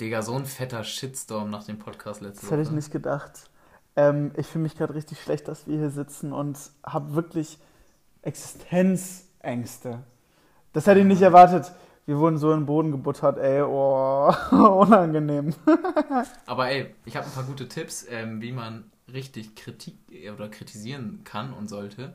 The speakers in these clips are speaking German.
Digga, so ein fetter Shitstorm nach dem Podcast letzte Das hätte ich Woche. nicht gedacht. Ähm, ich fühle mich gerade richtig schlecht, dass wir hier sitzen und habe wirklich Existenzängste. Das hätte ich nicht erwartet. Wir wurden so in den Boden gebuttert, ey. Oh, unangenehm. Aber ey, ich habe ein paar gute Tipps, ähm, wie man richtig Kritik äh, oder kritisieren kann und sollte.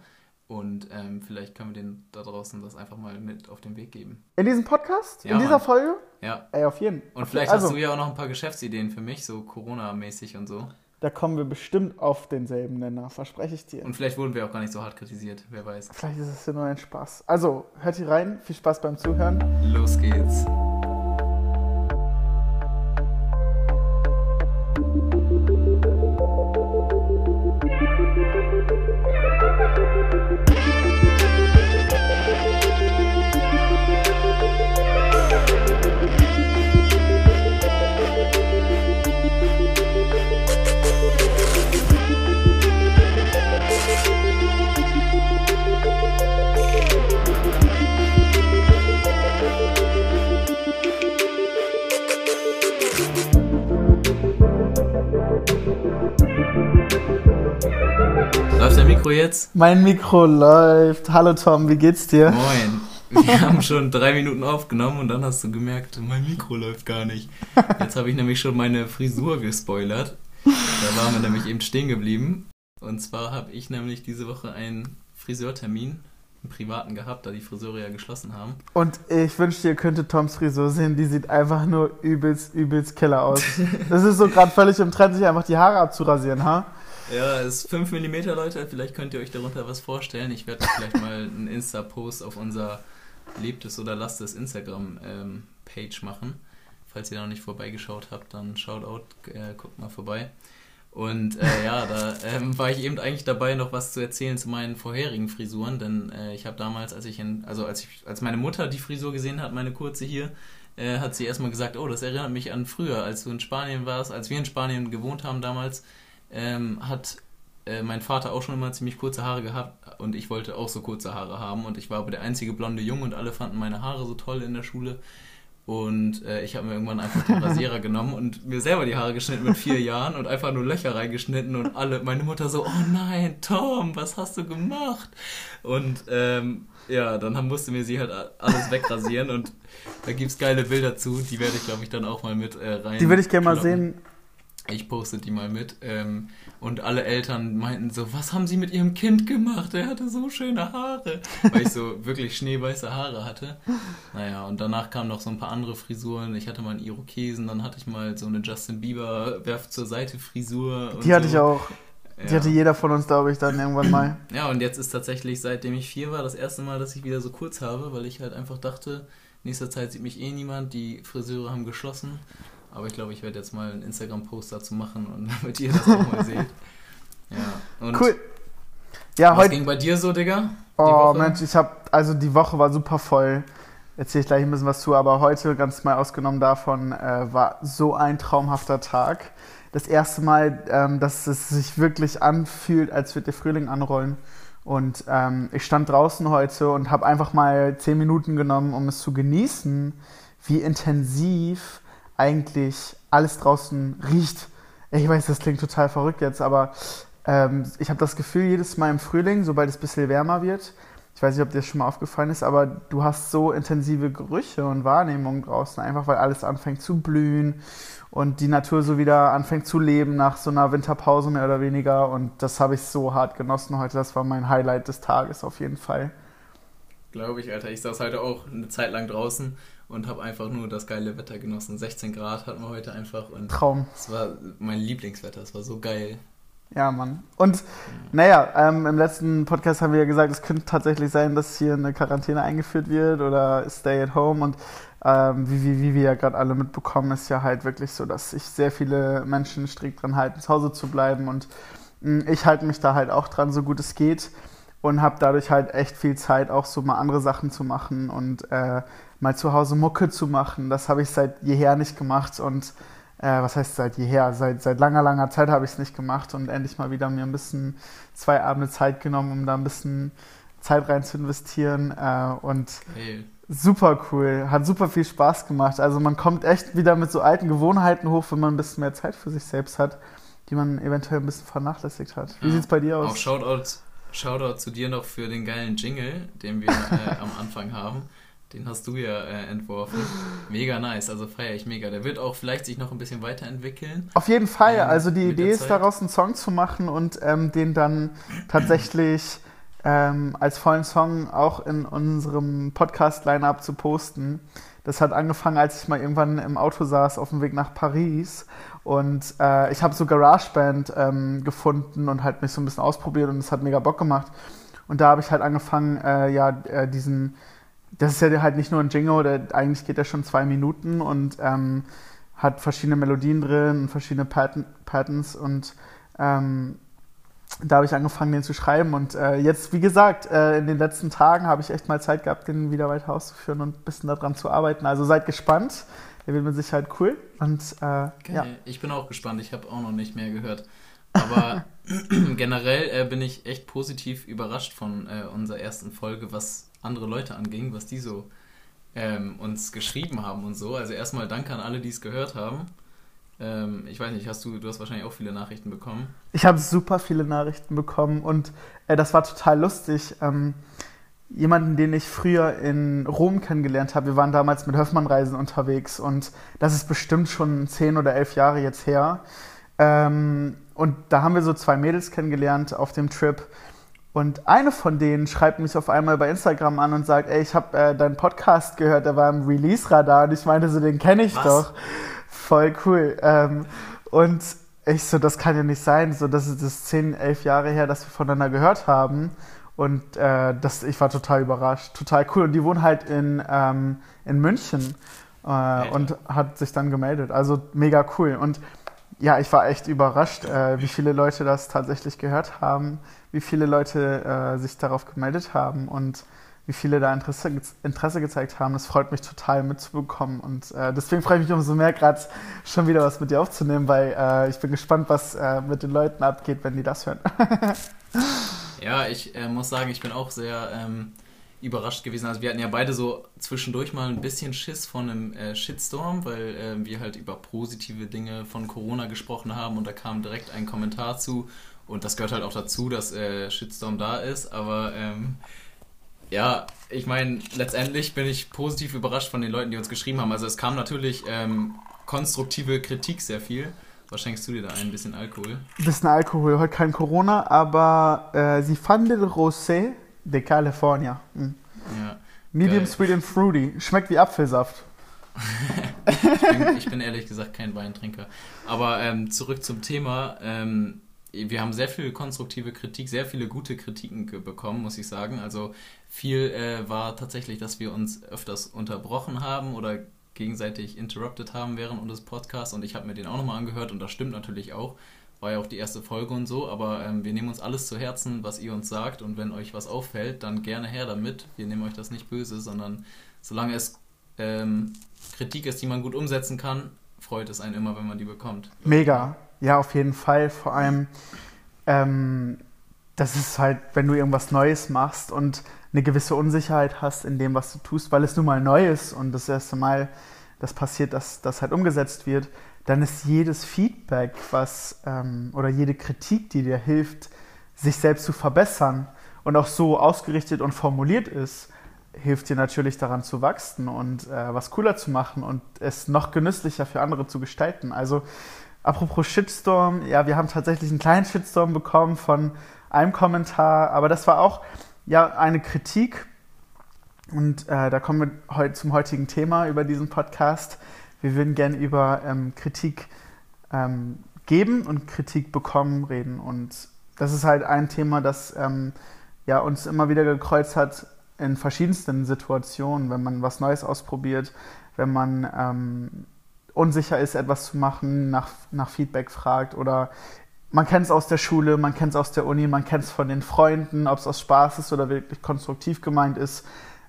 Und ähm, vielleicht können wir den da draußen das einfach mal mit auf den Weg geben. In diesem Podcast? Ja, in dieser Mann. Folge? Ja. Ey, auf jeden. Und vielleicht also, hast du ja auch noch ein paar Geschäftsideen für mich, so Corona-mäßig und so. Da kommen wir bestimmt auf denselben Nenner, verspreche ich dir. Und vielleicht wurden wir auch gar nicht so hart kritisiert, wer weiß. Vielleicht ist es ja nur ein Spaß. Also, hört hier rein. Viel Spaß beim Zuhören. Los geht's. Mikro jetzt? Mein Mikro läuft. Hallo Tom, wie geht's dir? Moin. Wir haben schon drei Minuten aufgenommen und dann hast du gemerkt, mein Mikro läuft gar nicht. Jetzt habe ich nämlich schon meine Frisur gespoilert. Da waren wir nämlich eben stehen geblieben. Und zwar habe ich nämlich diese Woche einen Friseurtermin, einen privaten gehabt, da die Friseure ja geschlossen haben. Und ich wünschte, ihr könntet Toms Frisur sehen. Die sieht einfach nur übelst, übelst killer aus. Das ist so gerade völlig im Trend, sich einfach die Haare abzurasieren, ha? Ja, es ist 5 mm, Leute. Vielleicht könnt ihr euch darunter was vorstellen. Ich werde vielleicht mal einen Insta-Post auf unser Lebt es oder lasst es Instagram-Page machen. Falls ihr noch nicht vorbeigeschaut habt, dann Shoutout, äh, guckt mal vorbei. Und äh, ja, da ähm, war ich eben eigentlich dabei, noch was zu erzählen zu meinen vorherigen Frisuren, denn äh, ich habe damals, als ich in, also als ich, als meine Mutter die Frisur gesehen hat, meine kurze hier, äh, hat sie erstmal gesagt, oh, das erinnert mich an früher, als du in Spanien warst, als wir in Spanien gewohnt haben damals, ähm, hat äh, mein Vater auch schon immer ziemlich kurze Haare gehabt und ich wollte auch so kurze Haare haben und ich war aber der einzige blonde Junge und alle fanden meine Haare so toll in der Schule und äh, ich habe mir irgendwann einfach den Rasierer genommen und mir selber die Haare geschnitten mit vier Jahren und einfach nur Löcher reingeschnitten und alle, meine Mutter so, oh nein, Tom, was hast du gemacht? Und ähm, ja, dann musste mir sie halt alles wegrasieren und da gibt's geile Bilder zu, die werde ich glaube ich dann auch mal mit äh, rein. Die würde ich gerne mal sehen. Ich poste die mal mit. Ähm, und alle Eltern meinten so, was haben sie mit ihrem Kind gemacht? Er hatte so schöne Haare. Weil ich so wirklich schneeweiße Haare hatte. Naja, und danach kamen noch so ein paar andere Frisuren. Ich hatte mal einen Irokesen, dann hatte ich mal so eine Justin Bieber werft zur Seite Frisur. Die hatte so. ich auch. Die Ja. hatte jeder von uns, glaube ich, dann irgendwann mal. Ja, und jetzt ist tatsächlich, seitdem ich vier war, das erste Mal, dass ich wieder so kurz habe, weil ich halt einfach dachte, nächster Zeit sieht mich eh niemand, die Friseure haben geschlossen. Aber ich glaube, ich werde jetzt mal einen Instagram-Post dazu machen und damit ihr das auch mal seht. Ja. Und Cool. Ja, was heute. ging bei dir so, Digga? Oh? Mensch, ich habe, also die Woche war super voll. Erzähle ich gleich ein bisschen was zu, aber heute, ganz mal ausgenommen davon, äh, war so ein traumhafter Tag. Das erste Mal, ähm, dass es sich wirklich anfühlt, als würde der Frühling anrollen. Und ähm, ich stand draußen heute und habe einfach mal zehn Minuten genommen, um es zu genießen, wie intensiv eigentlich alles draußen riecht. Ich weiß, das klingt total verrückt jetzt, aber ähm, ich habe das Gefühl, jedes Mal im Frühling, sobald es ein bisschen wärmer wird, ich weiß nicht, ob dir das schon mal aufgefallen ist, aber du hast so intensive Gerüche und Wahrnehmungen draußen, einfach weil alles anfängt zu blühen und die Natur so wieder anfängt zu leben nach so einer Winterpause mehr oder weniger. Und das habe ich so hart genossen heute. Das war mein Highlight des Tages auf jeden Fall. Glaube ich, Alter. Ich saß heute auch eine Zeit lang draußen und habe einfach nur das geile Wetter genossen. 16 Grad hatten wir heute einfach und Traum. es war mein Lieblingswetter. Es war so geil. Ja, Mann. Und naja, ähm, im letzten Podcast haben wir ja gesagt, es könnte tatsächlich sein, dass hier eine Quarantäne eingeführt wird oder Stay at Home. Und ähm, wie, wie, wie wir ja gerade alle mitbekommen, ist ja halt wirklich so, dass sich sehr viele Menschen strikt dran halten, zu Hause zu bleiben. Und mh, ich halte mich da halt auch dran, so gut es geht. Und habe dadurch halt echt viel Zeit, auch so mal andere Sachen zu machen und äh, mal zu Hause Mucke zu machen. Das habe ich seit jeher nicht gemacht und äh, was heißt seit jeher? Seit, seit langer, langer Zeit habe ich es nicht gemacht und endlich mal wieder mir ein bisschen zwei Abende Zeit genommen, um da ein bisschen Zeit rein zu investieren. Äh, und Geil. Super cool, hat super viel Spaß gemacht. Also man kommt echt wieder mit so alten Gewohnheiten hoch, wenn man ein bisschen mehr Zeit für sich selbst hat, die man eventuell ein bisschen vernachlässigt hat. Wie ja. sieht's bei dir aus? Auch Shoutout, Shoutout zu dir noch für den geilen Jingle, den wir äh, am Anfang haben. Den hast du ja äh, entworfen. Mega nice, also feiere ich mega. Der wird auch vielleicht sich noch ein bisschen weiterentwickeln. Auf jeden Fall. Ähm, also die Idee ist daraus einen Song zu machen und ähm, den dann tatsächlich ähm, als vollen Song auch in unserem Podcast-Line-Up zu posten. Das hat angefangen, als ich mal irgendwann im Auto saß auf dem Weg nach Paris und äh, ich habe so GarageBand ähm, gefunden und halt mich so ein bisschen ausprobiert und es hat mega Bock gemacht. Und da habe ich halt angefangen, äh, ja, äh, diesen, das ist ja halt nicht nur ein Jingle, der, eigentlich geht der schon zwei Minuten und ähm, hat verschiedene Melodien drin und verschiedene Pattern, Patterns und ähm, da habe ich angefangen, den zu schreiben. Und äh, jetzt, wie gesagt, äh, in den letzten Tagen habe ich echt mal Zeit gehabt, den wieder weiter auszuführen und ein bisschen daran zu arbeiten. Also seid gespannt. Der wird mit Sicherheit cool. Und, äh, okay. ja. Ich bin auch gespannt. Ich habe auch noch nicht mehr gehört. Aber generell äh, bin ich echt positiv überrascht von äh, unserer ersten Folge, was andere Leute anging, was die so ähm, uns geschrieben haben und so. Also erstmal danke an alle, die es gehört haben. Ähm, ich weiß nicht, hast du, du hast wahrscheinlich auch viele Nachrichten bekommen. Ich habe super viele Nachrichten bekommen und äh, das war total lustig. Ähm, jemanden, den ich früher in Rom kennengelernt habe, wir waren damals mit Höfmann-Reisen unterwegs und das ist bestimmt schon zehn oder elf Jahre jetzt her. Ähm, und da haben wir so zwei Mädels kennengelernt auf dem Trip. Und eine von denen schreibt mich auf einmal bei Instagram an und sagt, ey, ich habe äh, deinen Podcast gehört, der war im Release-Radar. Und ich meinte so, den kenne ich Was? doch. Voll cool. Ähm, und ich so, das kann ja nicht sein. So, das ist das zehn, elf Jahre her, dass wir voneinander gehört haben. Und äh, das, ich war total überrascht. Total cool. Und die wohnen halt in, ähm, in München äh, und hat sich dann gemeldet. Also mega cool. Und ja, ich war echt überrascht, äh, wie viele Leute das tatsächlich gehört haben, wie viele Leute äh, sich darauf gemeldet haben. Und wie viele da Interesse, Interesse gezeigt haben. Das freut mich total mitzubekommen. Und äh, deswegen freue ich mich umso mehr, gerade schon wieder was mit dir aufzunehmen, weil äh, ich bin gespannt, was äh, mit den Leuten abgeht, wenn die das hören. ja, ich äh, muss sagen, ich bin auch sehr ähm, überrascht gewesen. Also wir hatten ja beide so zwischendurch mal ein bisschen Schiss von einem äh, Shitstorm, weil äh, wir halt über positive Dinge von Corona gesprochen haben und da kam direkt ein Kommentar zu. Und das gehört halt auch dazu, dass Shitstorm da ist. Aber ähm, ja, ich meine, letztendlich bin ich positiv überrascht von den Leuten, die uns geschrieben haben. Also es kam natürlich ähm, konstruktive Kritik sehr viel. Was schenkst du dir da ein? bisschen Alkohol? Ein bisschen Alkohol, heute kein Corona, aber äh, sie fand den Rosé de California. Mhm. Ja, Medium geil. sweet and fruity. Schmeckt wie Apfelsaft. ich, bin, ich, bin, ehrlich gesagt kein Weintrinker. Aber ähm, zurück zum Thema. Ähm, wir haben sehr viel konstruktive Kritik, sehr viele gute Kritiken bekommen, muss ich sagen. Also viel äh, war tatsächlich, dass wir uns öfters unterbrochen haben oder gegenseitig interrupted haben während unseres Podcasts und ich habe mir den auch nochmal angehört und das stimmt natürlich auch. War ja auch die erste Folge und so, aber ähm, wir nehmen uns alles zu Herzen, was ihr uns sagt und wenn euch was auffällt, dann gerne her damit. Wir nehmen euch das nicht böse, sondern solange es ähm, Kritik ist, die man gut umsetzen kann, freut es einen immer, wenn man die bekommt. Mega. Ja, auf jeden Fall. Vor allem, ähm, das ist halt, wenn du irgendwas Neues machst und eine gewisse Unsicherheit hast in dem, was du tust, weil es nun mal neu ist und das erste Mal das passiert, dass das halt umgesetzt wird, dann ist jedes Feedback, was ähm, oder jede Kritik, die dir hilft, sich selbst zu verbessern und auch so ausgerichtet und formuliert ist, hilft dir natürlich daran zu wachsen und äh, was cooler zu machen und es noch genüsslicher für andere zu gestalten. Also Apropos Shitstorm, ja, wir haben tatsächlich einen kleinen Shitstorm bekommen von einem Kommentar, aber das war auch ja eine Kritik. Und äh, da kommen wir heute zum heutigen Thema über diesen Podcast. Wir würden gerne über ähm, Kritik ähm, geben und Kritik bekommen reden. Und das ist halt ein Thema, das ähm, ja, uns immer wieder gekreuzt hat in verschiedensten Situationen, wenn man was Neues ausprobiert, wenn man ähm, unsicher ist, etwas zu machen, nach, nach Feedback fragt oder man kennt es aus der Schule, man kennt es aus der Uni, man kennt es von den Freunden, ob es aus Spaß ist oder wirklich konstruktiv gemeint ist,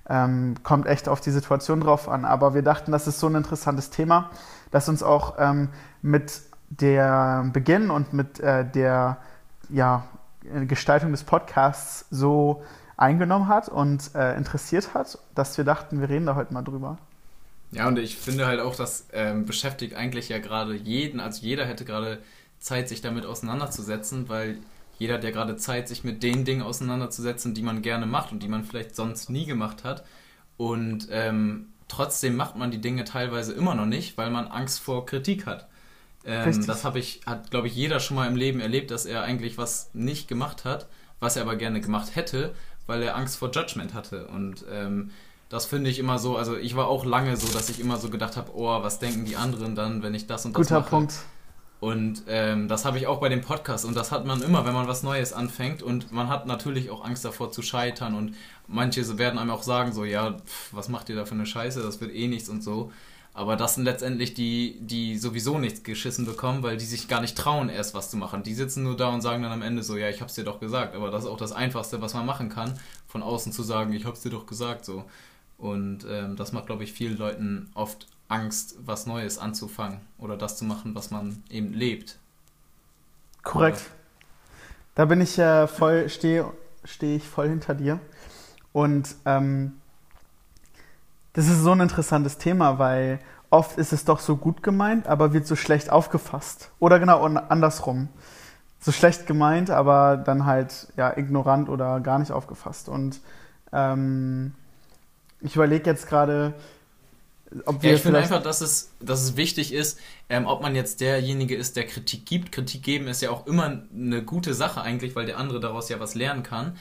ähm, kommt echt auf die Situation drauf an. Aber wir dachten, das ist so ein interessantes Thema, das uns auch ähm, mit der Beginn und mit äh, der ja, Gestaltung des Podcasts so eingenommen hat und äh, interessiert hat, dass wir dachten, wir reden da heute mal drüber. Ja, und ich finde halt auch, das ähm, beschäftigt eigentlich ja gerade jeden, also jeder hätte gerade Zeit, sich damit auseinanderzusetzen, weil jeder hat ja gerade Zeit, sich mit den Dingen auseinanderzusetzen, die man gerne macht und die man vielleicht sonst nie gemacht hat. Und ähm, trotzdem macht man die Dinge teilweise immer noch nicht, weil man Angst vor Kritik hat. Ähm, das habe ich, hat, glaube ich, jeder schon mal im Leben erlebt, dass er eigentlich was nicht gemacht hat, was er aber gerne gemacht hätte, weil er Angst vor Judgment hatte. Und ähm, das finde ich immer so, also ich war auch lange so, dass ich immer so gedacht habe, oh, was denken die anderen dann, wenn ich das und das Guter mache. Punkt. Und ähm, das habe ich auch bei dem Podcast und das hat man immer, wenn man was Neues anfängt und man hat natürlich auch Angst davor zu scheitern und manche werden einem auch sagen so, ja, pff, was macht ihr da für eine Scheiße, das wird eh nichts und so. Aber das sind letztendlich die, die sowieso nichts geschissen bekommen, weil die sich gar nicht trauen, erst was zu machen. Die sitzen nur da und sagen dann am Ende so, ja, ich hab's dir doch gesagt. Aber das ist auch das Einfachste, was man machen kann, von außen zu sagen, ich hab's dir doch gesagt, so. Und ähm, das macht, glaube ich, vielen Leuten oft Angst, was Neues anzufangen oder das zu machen, was man eben lebt. Korrekt. Da bin ich ja äh, voll, stehe steh ich voll hinter dir. Und ähm, das ist so ein interessantes Thema, weil oft ist es doch so gut gemeint, aber wird so schlecht aufgefasst. Oder genau andersrum. So schlecht gemeint, aber dann halt ja ignorant oder gar nicht aufgefasst. Und ähm, ich überlege jetzt gerade. Ja, ich finde einfach, dass es, dass es wichtig ist, ähm, ob man jetzt derjenige ist, der Kritik gibt. Kritik geben ist ja auch immer eine gute Sache eigentlich, weil der andere daraus ja was lernen kann.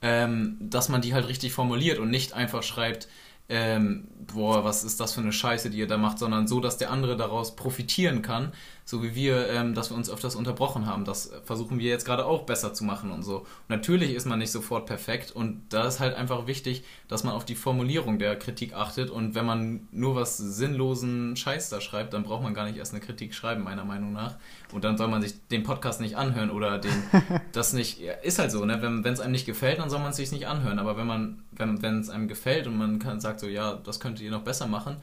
Ähm, dass man die halt richtig formuliert und nicht einfach schreibt, ähm, boah, was ist das für eine Scheiße, die ihr da macht, sondern so, dass der andere daraus profitieren kann, so wie wir, ähm, dass wir uns öfters unterbrochen haben. Das versuchen wir jetzt gerade auch besser zu machen und so. Natürlich ist man nicht sofort perfekt und da ist halt einfach wichtig, dass man auf die Formulierung der Kritik achtet und wenn man nur was sinnlosen Scheiß da schreibt, dann braucht man gar nicht erst eine Kritik schreiben, meiner Meinung nach. Und dann soll man sich den Podcast nicht anhören oder den, das nicht, ja, ist halt so, ne? Wenn es einem nicht gefällt, dann soll man es sich nicht anhören. Aber wenn man, wenn es einem gefällt und man kann, sagt so, ja, das könntet ihr noch besser machen,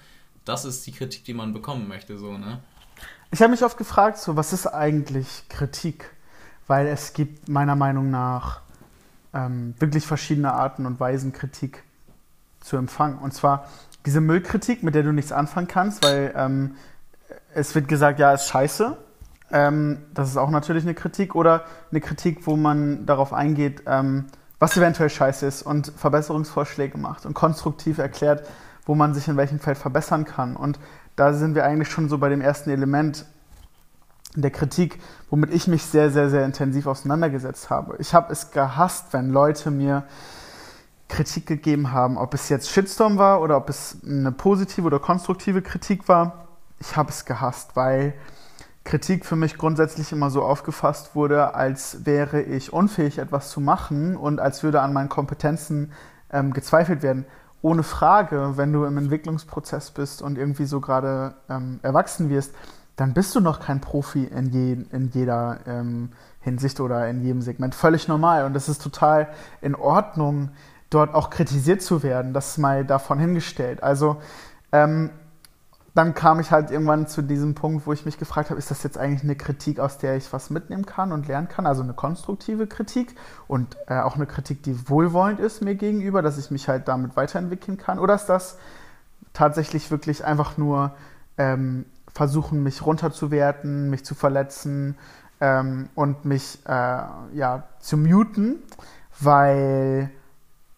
das ist die Kritik, die man bekommen möchte, so, ne? Ich habe mich oft gefragt, so, was ist eigentlich Kritik? Weil es gibt meiner Meinung nach ähm, wirklich verschiedene Arten und Weisen, Kritik zu empfangen. Und zwar diese Müllkritik, mit der du nichts anfangen kannst, weil ähm, es wird gesagt, ja, ist scheiße. Ähm, das ist auch natürlich eine Kritik. Oder eine Kritik, wo man darauf eingeht, ähm, was eventuell scheiße ist und Verbesserungsvorschläge macht und konstruktiv erklärt, wo man sich in welchem Feld verbessern kann. Und da sind wir eigentlich schon so bei dem ersten Element der Kritik, womit ich mich sehr, sehr, sehr intensiv auseinandergesetzt habe. Ich habe es gehasst, wenn Leute mir Kritik gegeben haben, ob es jetzt Shitstorm war oder ob es eine positive oder konstruktive Kritik war. Ich habe es gehasst, weil Kritik für mich grundsätzlich immer so aufgefasst wurde, als wäre ich unfähig, etwas zu machen und als würde an meinen Kompetenzen ähm, gezweifelt werden. Ohne Frage, wenn du im Entwicklungsprozess bist und irgendwie so gerade ähm, erwachsen wirst, dann bist du noch kein Profi in, je, in jeder ähm, Hinsicht oder in jedem Segment. Völlig normal. Und es ist total in Ordnung, dort auch kritisiert zu werden. Das ist mal davon hingestellt. Also ähm, dann kam ich halt irgendwann zu diesem Punkt, wo ich mich gefragt habe, ist das jetzt eigentlich eine Kritik, aus der ich was mitnehmen kann und lernen kann? Also eine konstruktive Kritik und äh, auch eine Kritik, die wohlwollend ist mir gegenüber, dass ich mich halt damit weiterentwickeln kann? Oder ist das tatsächlich wirklich einfach nur ähm, versuchen, mich runterzuwerten, mich zu verletzen ähm, und mich äh, ja, zu muten, weil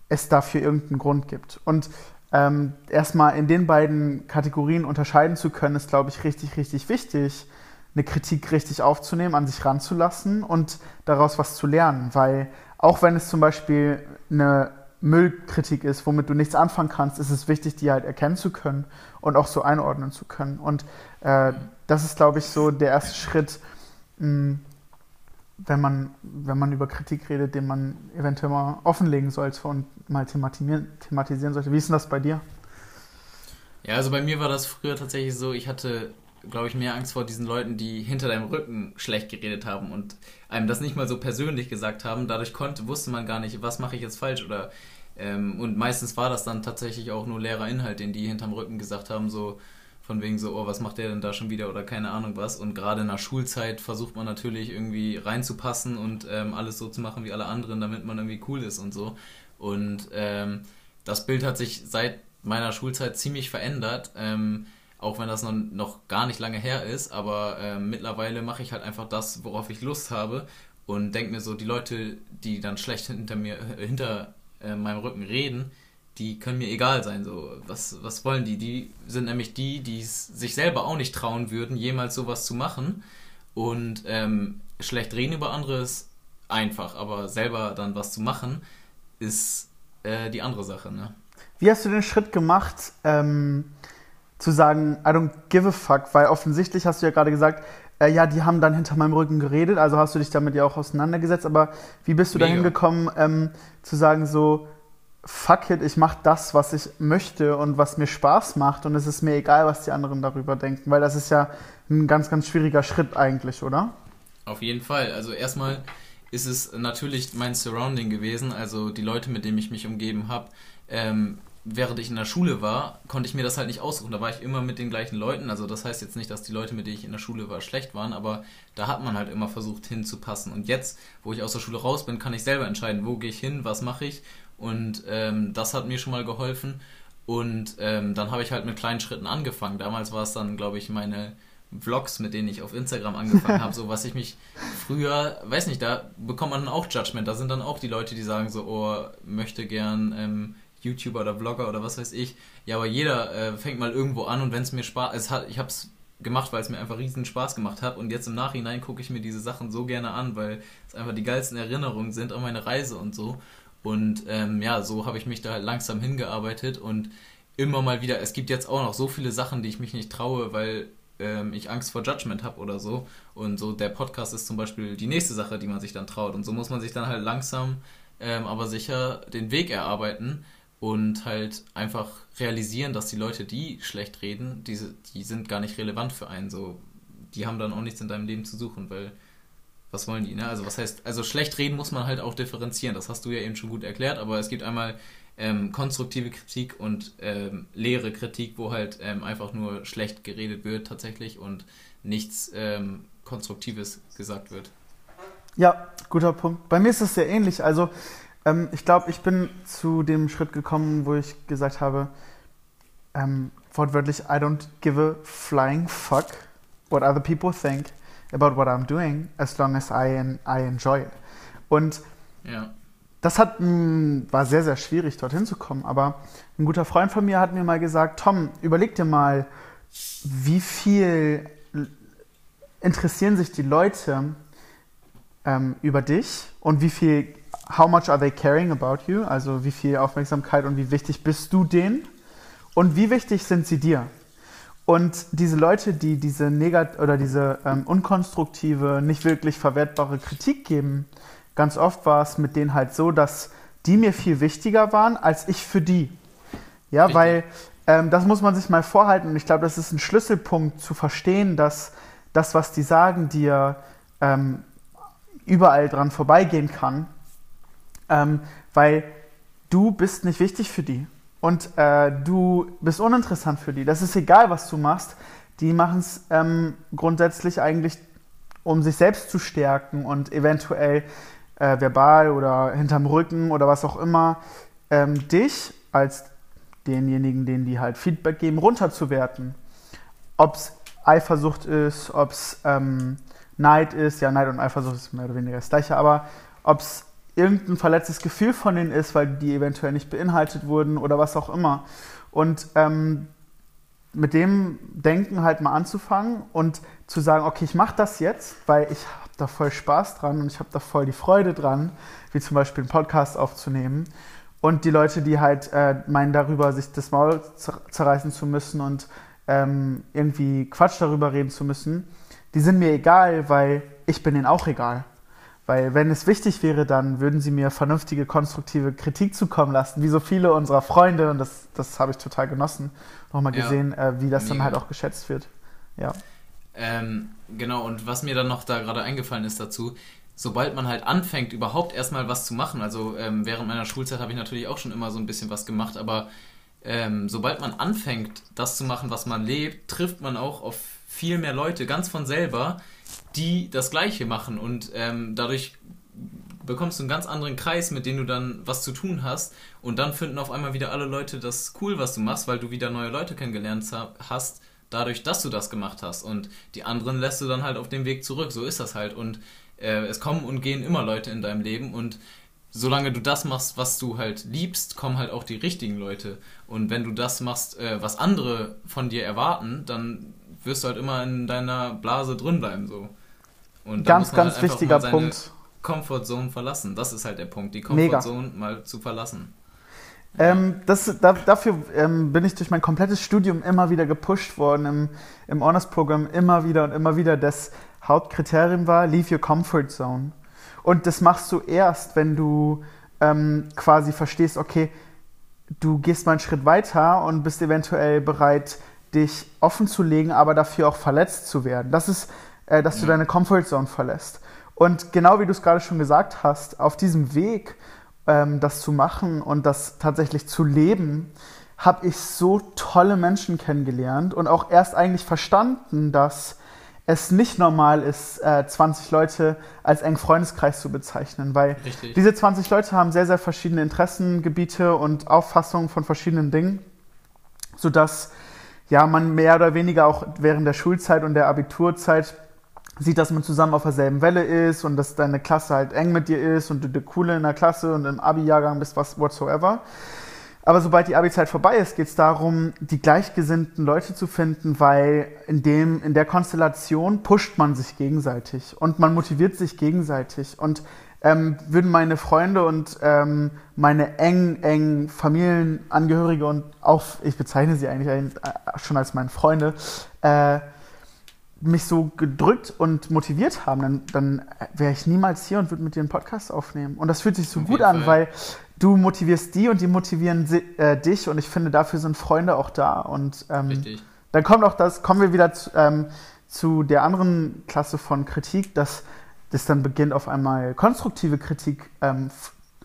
es dafür irgendeinen Grund gibt? Und ähm, erstmal in den beiden Kategorien unterscheiden zu können, ist, glaube ich, richtig, richtig wichtig, eine Kritik richtig aufzunehmen, an sich ranzulassen und daraus was zu lernen. Weil auch wenn es zum Beispiel eine Müllkritik ist, womit du nichts anfangen kannst, ist es wichtig, die halt erkennen zu können und auch so einordnen zu können. Und äh, das ist, glaube ich, so der erste Schritt, mh, wenn man, wenn man über Kritik redet, den man eventuell mal offenlegen sollte und mal thematisieren, sollte. Wie ist denn das bei dir? Ja, also bei mir war das früher tatsächlich so, ich hatte, glaube ich, mehr Angst vor diesen Leuten, die hinter deinem Rücken schlecht geredet haben und einem das nicht mal so persönlich gesagt haben. Dadurch konnte, wusste man gar nicht, was mache ich jetzt falsch oder ähm, und meistens war das dann tatsächlich auch nur leerer Inhalt, den die hinterm Rücken gesagt haben, so von wegen so, oh, was macht der denn da schon wieder oder keine Ahnung was. Und gerade in der Schulzeit versucht man natürlich irgendwie reinzupassen und ähm, alles so zu machen wie alle anderen, damit man irgendwie cool ist und so. Und ähm, das Bild hat sich seit meiner Schulzeit ziemlich verändert. Ähm, auch wenn das noch, noch gar nicht lange her ist, aber äh, mittlerweile mache ich halt einfach das, worauf ich Lust habe und denke mir so, die Leute, die dann schlecht hinter mir, hinter äh, meinem Rücken reden, die können mir egal sein. So, was, was wollen die? Die sind nämlich die, die sich selber auch nicht trauen würden, jemals sowas zu machen. Und ähm, schlecht reden über andere ist einfach, aber selber dann was zu machen, ist äh, die andere Sache. Ne? Wie hast du den Schritt gemacht, ähm, zu sagen, I don't give a fuck? Weil offensichtlich hast du ja gerade gesagt, äh, ja, die haben dann hinter meinem Rücken geredet, also hast du dich damit ja auch auseinandergesetzt, aber wie bist du dahin gekommen, ähm, zu sagen so, fuck it, ich mache das, was ich möchte und was mir Spaß macht und es ist mir egal, was die anderen darüber denken, weil das ist ja ein ganz, ganz schwieriger Schritt eigentlich, oder? Auf jeden Fall. Also erstmal ist es natürlich mein Surrounding gewesen, also die Leute, mit denen ich mich umgeben habe. Ähm, während ich in der Schule war, konnte ich mir das halt nicht aussuchen. Da war ich immer mit den gleichen Leuten. Also das heißt jetzt nicht, dass die Leute, mit denen ich in der Schule war, schlecht waren, aber da hat man halt immer versucht hinzupassen. Und jetzt, wo ich aus der Schule raus bin, kann ich selber entscheiden, wo gehe ich hin, was mache ich. Und ähm, das hat mir schon mal geholfen. Und ähm, dann habe ich halt mit kleinen Schritten angefangen. Damals war es dann, glaube ich, meine Vlogs, mit denen ich auf Instagram angefangen habe, so was ich mich früher, weiß nicht, da bekommt man dann auch Judgment. Da sind dann auch die Leute, die sagen so, oh, möchte gern ähm, YouTuber oder Vlogger oder was weiß ich. Ja, aber jeder äh, fängt mal irgendwo an und wenn es mir Spaß, es hat, ich habe es gemacht, weil es mir einfach riesen Spaß gemacht hat und jetzt im Nachhinein gucke ich mir diese Sachen so gerne an, weil es einfach die geilsten Erinnerungen sind an meine Reise und so. Und ähm, ja, so habe ich mich da halt langsam hingearbeitet und immer mal wieder, es gibt jetzt auch noch so viele Sachen, die ich mich nicht traue, weil ähm, ich Angst vor Judgment habe oder so. Und so der Podcast ist zum Beispiel die nächste Sache, die man sich dann traut. Und so muss man sich dann halt langsam, ähm, aber sicher den Weg erarbeiten und halt einfach realisieren, dass die Leute, die schlecht reden, diese, die sind gar nicht relevant für einen. So, die haben dann auch nichts in deinem Leben zu suchen, weil was wollen die, ne? Also was heißt, also schlecht reden muss man halt auch differenzieren. Das hast du ja eben schon gut erklärt, aber es gibt einmal ähm, konstruktive Kritik und ähm, leere Kritik, wo halt ähm, einfach nur schlecht geredet wird tatsächlich und nichts ähm, Konstruktives gesagt wird. Ja, guter Punkt. Bei mir ist es sehr ähnlich. Also ähm, ich glaube, ich bin zu dem Schritt gekommen, wo ich gesagt habe, ähm, wortwörtlich, I don't give a flying fuck what other people think about what I'm doing, as long as I, I enjoy it. Und ja das hat, hm, war sehr, sehr schwierig, dorthin zu kommen. Aber ein guter Freund von mir hat mir mal gesagt, Tom, überleg dir mal, wie viel interessieren sich die Leute ähm, über dich und wie viel, how much are they caring about you? Also wie viel Aufmerksamkeit und wie wichtig bist du denen? Und wie wichtig sind sie dir? Und diese Leute, die diese negat oder diese ähm, unkonstruktive, nicht wirklich verwertbare Kritik geben, ganz oft war es mit denen halt so, dass die mir viel wichtiger waren als ich für die. Ja, Richtig. weil ähm, das muss man sich mal vorhalten und ich glaube, das ist ein Schlüsselpunkt zu verstehen, dass das, was die sagen, dir ähm, überall dran vorbeigehen kann, ähm, weil du bist nicht wichtig für die und äh, du bist uninteressant für die. Das ist egal, was du machst. Die machen es ähm, grundsätzlich eigentlich, um sich selbst zu stärken und eventuell äh, verbal oder hinterm Rücken oder was auch immer, ähm, dich als denjenigen, denen die halt Feedback geben, runterzuwerten. Ob es Eifersucht ist, ob es ähm, Neid ist, ja, Neid und Eifersucht ist mehr oder weniger das gleiche, aber ob es irgendein verletztes Gefühl von denen ist, weil die eventuell nicht beinhaltet wurden oder was auch immer. Und ähm, mit dem Denken halt mal anzufangen und zu sagen, okay, ich mache das jetzt, weil ich habe da voll Spaß dran und ich habe da voll die Freude dran, wie zum Beispiel einen Podcast aufzunehmen. Und die Leute, die halt äh, meinen darüber, sich das Maul zerreißen zu müssen und ähm, irgendwie Quatsch darüber reden zu müssen, die sind mir egal, weil ich bin ihnen auch egal. Weil wenn es wichtig wäre, dann würden sie mir vernünftige, konstruktive Kritik zukommen lassen, wie so viele unserer Freunde. Und das, das habe ich total genossen, nochmal gesehen, ja, äh, wie das mega. dann halt auch geschätzt wird. Ja. Ähm, genau, und was mir dann noch da gerade eingefallen ist dazu, sobald man halt anfängt, überhaupt erstmal was zu machen, also ähm, während meiner Schulzeit habe ich natürlich auch schon immer so ein bisschen was gemacht, aber ähm, sobald man anfängt, das zu machen, was man lebt, trifft man auch auf viel mehr Leute ganz von selber, die das Gleiche machen und ähm, dadurch bekommst du einen ganz anderen Kreis, mit dem du dann was zu tun hast und dann finden auf einmal wieder alle Leute das cool, was du machst, weil du wieder neue Leute kennengelernt hast, dadurch, dass du das gemacht hast und die anderen lässt du dann halt auf dem Weg zurück. So ist das halt und äh, es kommen und gehen immer Leute in deinem Leben und solange du das machst, was du halt liebst, kommen halt auch die richtigen Leute. Und wenn du das machst, äh, was andere von dir erwarten, dann wirst du halt immer in deiner Blase drin bleiben. So. Und ganz, ganz halt wichtiger Punkt. Comfortzone verlassen. Das ist halt der Punkt, die Comfortzone mal zu verlassen. Ähm, das, da, dafür ähm, bin ich durch mein komplettes Studium immer wieder gepusht worden, im, im Honors-Programm immer wieder und immer wieder. Das Hauptkriterium war, leave your comfort zone. Und das machst du erst, wenn du ähm, quasi verstehst, okay, du gehst mal einen Schritt weiter und bist eventuell bereit, dich offen zu legen, aber dafür auch verletzt zu werden. Das ist, äh, dass ja. du deine Comfortzone verlässt. Und genau wie du es gerade schon gesagt hast, auf diesem Weg, ähm, das zu machen und das tatsächlich zu leben, habe ich so tolle Menschen kennengelernt und auch erst eigentlich verstanden, dass es nicht normal ist, äh, 20 Leute als engen Freundeskreis zu bezeichnen, weil Richtig. diese 20 Leute haben sehr, sehr verschiedene Interessengebiete und Auffassungen von verschiedenen Dingen, sodass ja, man mehr oder weniger auch während der Schulzeit und der Abiturzeit sieht, dass man zusammen auf derselben Welle ist und dass deine Klasse halt eng mit dir ist und du der Coole in der Klasse und im Abi-Jahrgang bist, was whatsoever. Aber sobald die Abi-Zeit vorbei ist, geht es darum, die gleichgesinnten Leute zu finden, weil in, dem, in der Konstellation pusht man sich gegenseitig und man motiviert sich gegenseitig. Und ähm, würden meine Freunde und ähm, meine eng, eng Familienangehörige und auch, ich bezeichne sie eigentlich äh, schon als meine Freunde, äh, mich so gedrückt und motiviert haben, dann, dann wäre ich niemals hier und würde mit dir einen Podcast aufnehmen. Und das fühlt sich so gut an, Fall. weil du motivierst die und die motivieren äh, dich und ich finde, dafür sind Freunde auch da. Und ähm, Richtig. dann kommt auch das, kommen wir wieder zu, ähm, zu der anderen Klasse von Kritik, dass das dann beginnt, auf einmal konstruktive Kritik ähm,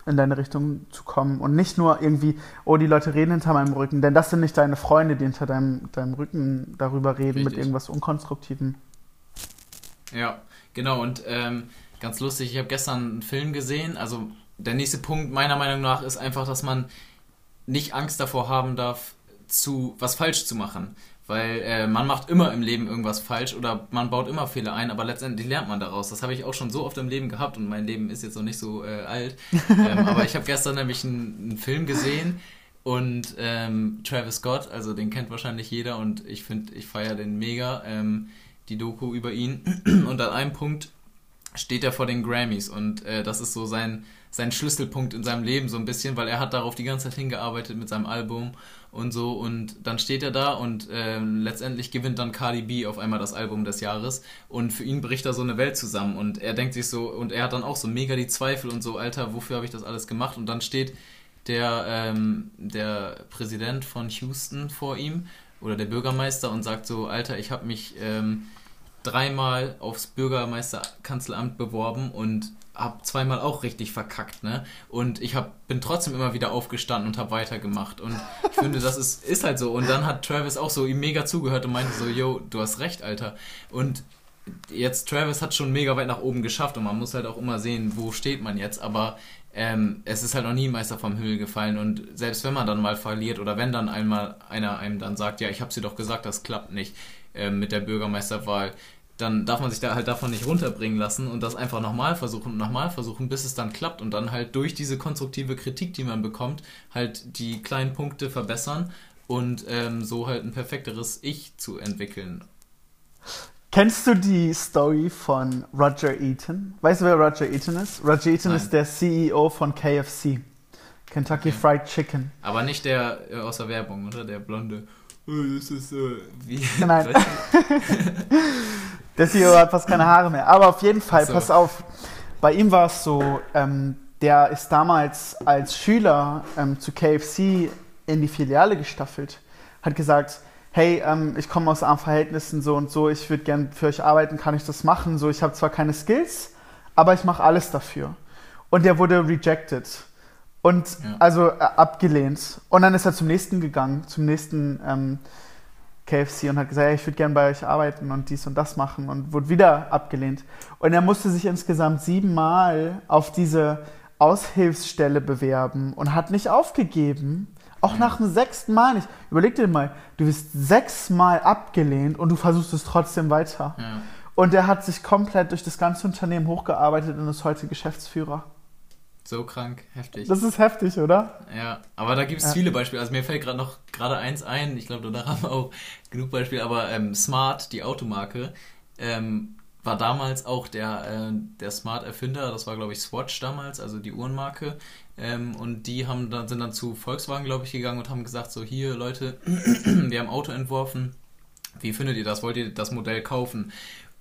in deine Richtung zu kommen und nicht nur irgendwie, oh, die Leute reden hinter meinem Rücken, denn das sind nicht deine Freunde, die hinter deinem, deinem Rücken darüber reden Richtig. mit irgendwas Unkonstruktivem. Ja, genau und ähm, ganz lustig, ich habe gestern einen Film gesehen, also der nächste Punkt meiner Meinung nach ist einfach, dass man nicht Angst davor haben darf, zu was falsch zu machen. Weil äh, man macht immer im Leben irgendwas falsch oder man baut immer Fehler ein, aber letztendlich lernt man daraus. Das habe ich auch schon so oft im Leben gehabt und mein Leben ist jetzt noch nicht so äh, alt. ähm, aber ich habe gestern nämlich einen, einen, Film gesehen und ähm, Travis Scott, also den kennt wahrscheinlich jeder und ich finde, ich feiere den mega, ähm, die Doku über ihn. und an einem Punkt steht er vor den Grammys und äh, das ist so sein sein Schlüsselpunkt in seinem Leben so ein bisschen, weil er hat darauf die ganze Zeit hingearbeitet mit seinem Album und so und dann steht er da und äh, letztendlich gewinnt dann Cardi B auf einmal das Album des Jahres und für ihn bricht da so eine Welt zusammen und er denkt sich so und er hat dann auch so mega die Zweifel und so, Alter, wofür habe ich das alles gemacht? Und dann steht der, ähm, der Präsident von Houston vor ihm oder der Bürgermeister und sagt so, Alter, ich habe mich ähm, dreimal aufs Bürgermeisterkanzleramt beworben und habe zweimal auch richtig verkackt, ne? Und ich hab, bin trotzdem immer wieder aufgestanden und habe weitergemacht. Und ich finde, das ist, ist halt so. Und dann hat Travis auch so ihm mega zugehört und meinte so, yo, du hast recht, Alter. Und jetzt, Travis hat schon mega weit nach oben geschafft und man muss halt auch immer sehen, wo steht man jetzt. Aber ähm, es ist halt noch nie ein Meister vom Himmel gefallen. Und selbst wenn man dann mal verliert oder wenn dann einmal einer einem dann sagt, ja, ich habe dir doch gesagt, das klappt nicht äh, mit der Bürgermeisterwahl, dann darf man sich da halt davon nicht runterbringen lassen und das einfach nochmal versuchen und nochmal versuchen, bis es dann klappt und dann halt durch diese konstruktive Kritik, die man bekommt, halt die kleinen Punkte verbessern und ähm, so halt ein perfekteres Ich zu entwickeln. Kennst du die Story von Roger Eaton? Weißt du, wer Roger Eaton ist? Roger Eaton Nein. ist der CEO von KFC, Kentucky okay. Fried Chicken. Aber nicht der äh, aus der Werbung, oder? Der blonde. Das ist äh, wie. Nein. Der CEO hat fast keine Haare mehr. Aber auf jeden Fall, so. pass auf. Bei ihm war es so, ähm, der ist damals als Schüler ähm, zu KFC in die Filiale gestaffelt. Hat gesagt, hey, ähm, ich komme aus armen Verhältnissen so und so, ich würde gern für euch arbeiten, kann ich das machen? So, ich habe zwar keine Skills, aber ich mache alles dafür. Und der wurde rejected. Und ja. also äh, abgelehnt. Und dann ist er zum nächsten gegangen, zum nächsten ähm, KFC und hat gesagt, ja, ich würde gerne bei euch arbeiten und dies und das machen und wurde wieder abgelehnt. Und er musste sich insgesamt siebenmal auf diese Aushilfsstelle bewerben und hat nicht aufgegeben. Auch nach dem sechsten Mal nicht. Überleg dir mal, du wirst sechsmal abgelehnt und du versuchst es trotzdem weiter. Ja. Und er hat sich komplett durch das ganze Unternehmen hochgearbeitet und ist heute Geschäftsführer. So krank, heftig. Das ist heftig, oder? Ja, aber da gibt es ja. viele Beispiele. Also mir fällt gerade noch gerade eins ein. Ich glaube, da haben wir auch genug Beispiele. Aber ähm, Smart, die Automarke, ähm, war damals auch der, äh, der Smart-Erfinder. Das war, glaube ich, Swatch damals, also die Uhrenmarke. Ähm, und die haben dann, sind dann zu Volkswagen, glaube ich, gegangen und haben gesagt, so hier, Leute, wir haben Auto entworfen. Wie findet ihr das? Wollt ihr das Modell kaufen?